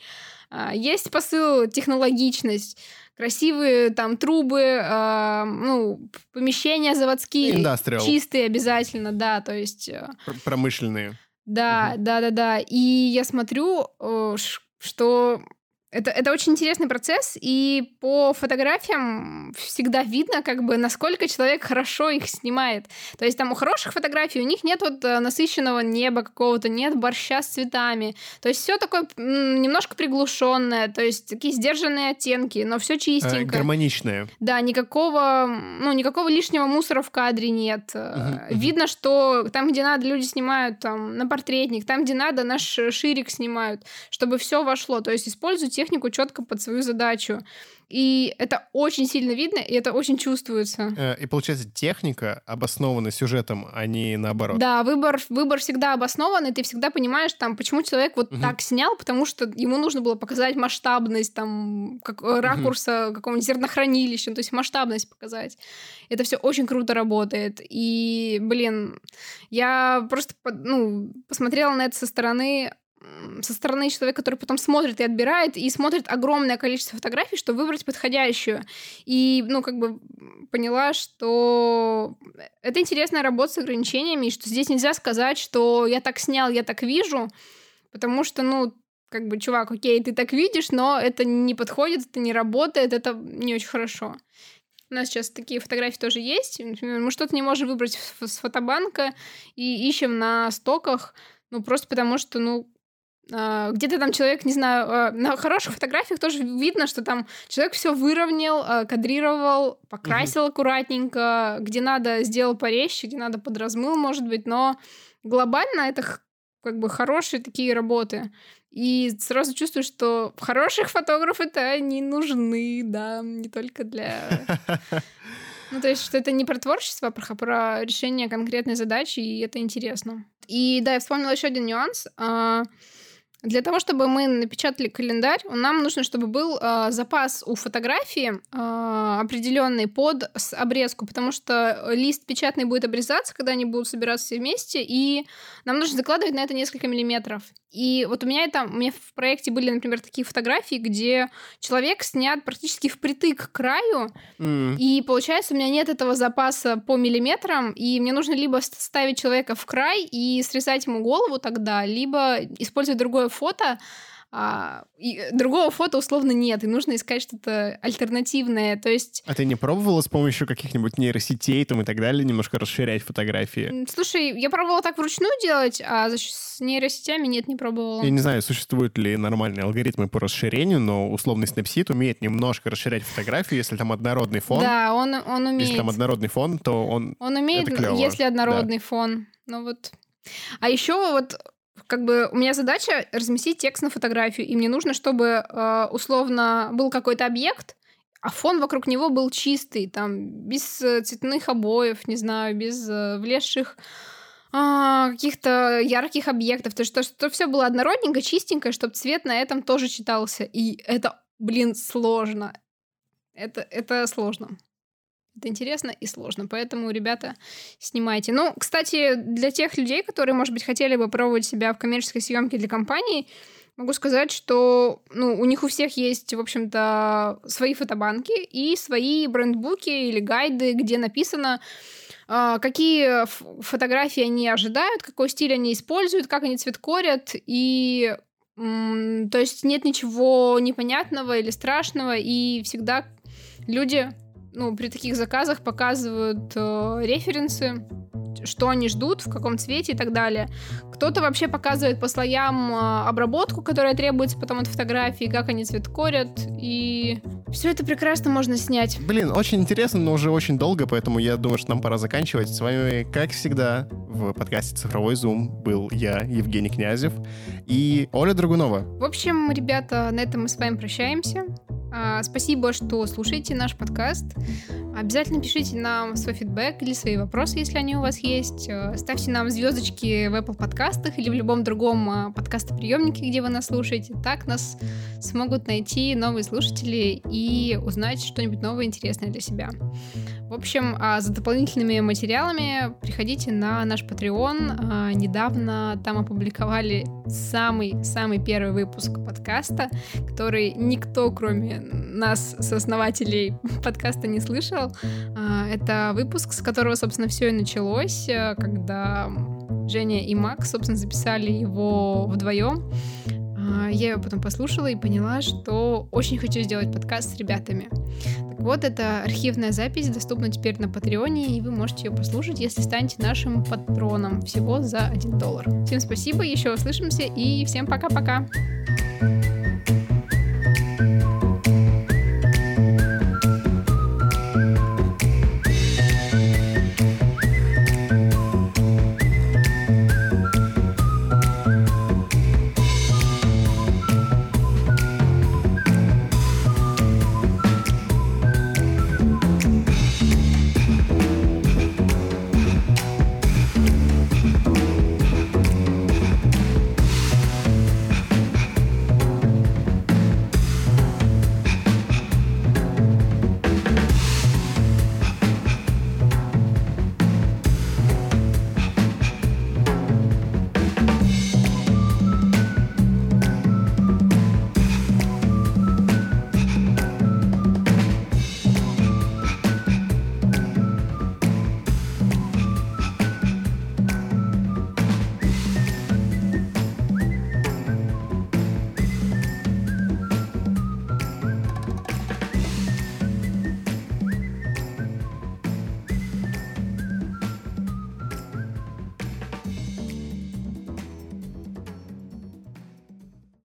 А, есть посыл технологичность, красивые там трубы, э, ну, помещения заводские, Industrial. чистые обязательно, да, то есть... Э,
промышленные.
Да, угу. да, да, да. И я смотрю, э, что это, это очень интересный процесс, и по фотографиям всегда видно, как бы, насколько человек хорошо их снимает. То есть там у хороших фотографий у них нет вот э, насыщенного неба какого-то, нет борща с цветами. То есть все такое немножко приглушенное, то есть такие сдержанные оттенки, но все чистенько. Э,
гармоничное.
Да, никакого, ну, никакого лишнего мусора в кадре нет. Uh-huh, Видно, что там, где надо, люди снимают там на портретник, там, где надо, наш ширик снимают, чтобы все вошло. То есть используйте технику четко под свою задачу. И это очень сильно видно, и это очень чувствуется.
Э, и получается, техника обоснована сюжетом, а не наоборот.
Да, выбор, выбор всегда обоснован, и ты всегда понимаешь, там, почему человек вот угу. так снял, потому что ему нужно было показать масштабность, там, как, э, ракурса угу. какого-нибудь зернохранилища, то есть масштабность показать. Это все очень круто работает. И, блин, я просто, ну, посмотрела на это со стороны со стороны человека, который потом смотрит и отбирает, и смотрит огромное количество фотографий, чтобы выбрать подходящую. И, ну, как бы поняла, что это интересная работа с ограничениями, что здесь нельзя сказать, что я так снял, я так вижу, потому что, ну, как бы, чувак, окей, ты так видишь, но это не подходит, это не работает, это не очень хорошо. У нас сейчас такие фотографии тоже есть. Например, мы что-то не можем выбрать с фотобанка и ищем на стоках, ну, просто потому что, ну, где-то там человек, не знаю, а, на хороших фотографиях тоже видно, что там человек все выровнял, а, кадрировал, покрасил угу. аккуратненько, где надо сделал порезче, где надо подразмыл, может быть, но глобально это как бы хорошие такие работы. И сразу чувствую, что хороших фотографов это не нужны, да, не только для... Ну, то есть, что это не про творчество, а про решение конкретной задачи, и это интересно. И да, я вспомнила еще один нюанс. Для того, чтобы мы напечатали календарь, нам нужно, чтобы был э, запас у фотографии э, определенный под обрезку, потому что лист печатный будет обрезаться, когда они будут собираться все вместе, и нам нужно закладывать на это несколько миллиметров. И вот у меня это, у меня в проекте были, например, такие фотографии, где человек снят практически впритык к краю, mm. и получается у меня нет этого запаса по миллиметрам, и мне нужно либо ставить человека в край и срезать ему голову тогда, либо использовать другое фото, а, и другого фото условно нет, и нужно искать что-то альтернативное, то есть...
А ты не пробовала с помощью каких-нибудь нейросетей там и так далее немножко расширять фотографии?
Слушай, я пробовала так вручную делать, а с нейросетями нет, не пробовала.
Я не знаю, существуют ли нормальные алгоритмы по расширению, но условный Snapseed умеет немножко расширять фотографию, если там однородный фон.
Да, он, он умеет.
Если там однородный фон, то он...
Он умеет, если однородный да. фон. Ну вот... А еще вот как бы у меня задача разместить текст на фотографию, и мне нужно, чтобы э, условно был какой-то объект, а фон вокруг него был чистый, там, без цветных обоев, не знаю, без э, влезших а, каких-то ярких объектов, то есть что, что все было однородненько, чистенько, чтобы цвет на этом тоже читался. И это, блин, сложно. Это, это сложно. Это интересно и сложно, поэтому, ребята, снимайте. Ну, кстати, для тех людей, которые, может быть, хотели бы пробовать себя в коммерческой съемке для компании, могу сказать, что ну, у них у всех есть, в общем-то, свои фотобанки и свои брендбуки или гайды, где написано, а, какие фотографии они ожидают, какой стиль они используют, как они цветкорят, и то есть нет ничего непонятного или страшного, и всегда люди ну, при таких заказах показывают э, референсы, что они ждут, в каком цвете и так далее. Кто-то вообще показывает по слоям э, обработку, которая требуется потом от фотографии, как они цветкорят, и все это прекрасно можно снять.
Блин, очень интересно, но уже очень долго, поэтому я думаю, что нам пора заканчивать. С вами, как всегда, в подкасте «Цифровой зум» был я, Евгений Князев, и Оля Драгунова.
В общем, ребята, на этом мы с вами прощаемся. А, спасибо, что слушаете наш подкаст. Обязательно пишите нам свой фидбэк или свои вопросы, если они у вас есть. Э, ставьте нам звездочки в Apple подкастах или в любом другом а, подкастоприемнике, где вы нас слушаете. Так нас смогут найти новые слушатели и узнать что-нибудь новое интересное для себя. В общем, а, за дополнительными материалами приходите на наш Patreon. Недавно там опубликовали самый-самый первый выпуск подкаста, который никто, кроме нас, сооснователей подкаста, не слышал. А, это выпуск, с которого, собственно, все и началось, э, когда Женя и Макс, собственно, записали его вдвоем. А, я его потом послушала и поняла, что очень хочу сделать подкаст с ребятами. Так вот, эта архивная запись доступна теперь на Патреоне, и вы можете ее послушать, если станете нашим патроном всего за 1 доллар. Всем спасибо, еще услышимся, и всем пока-пока!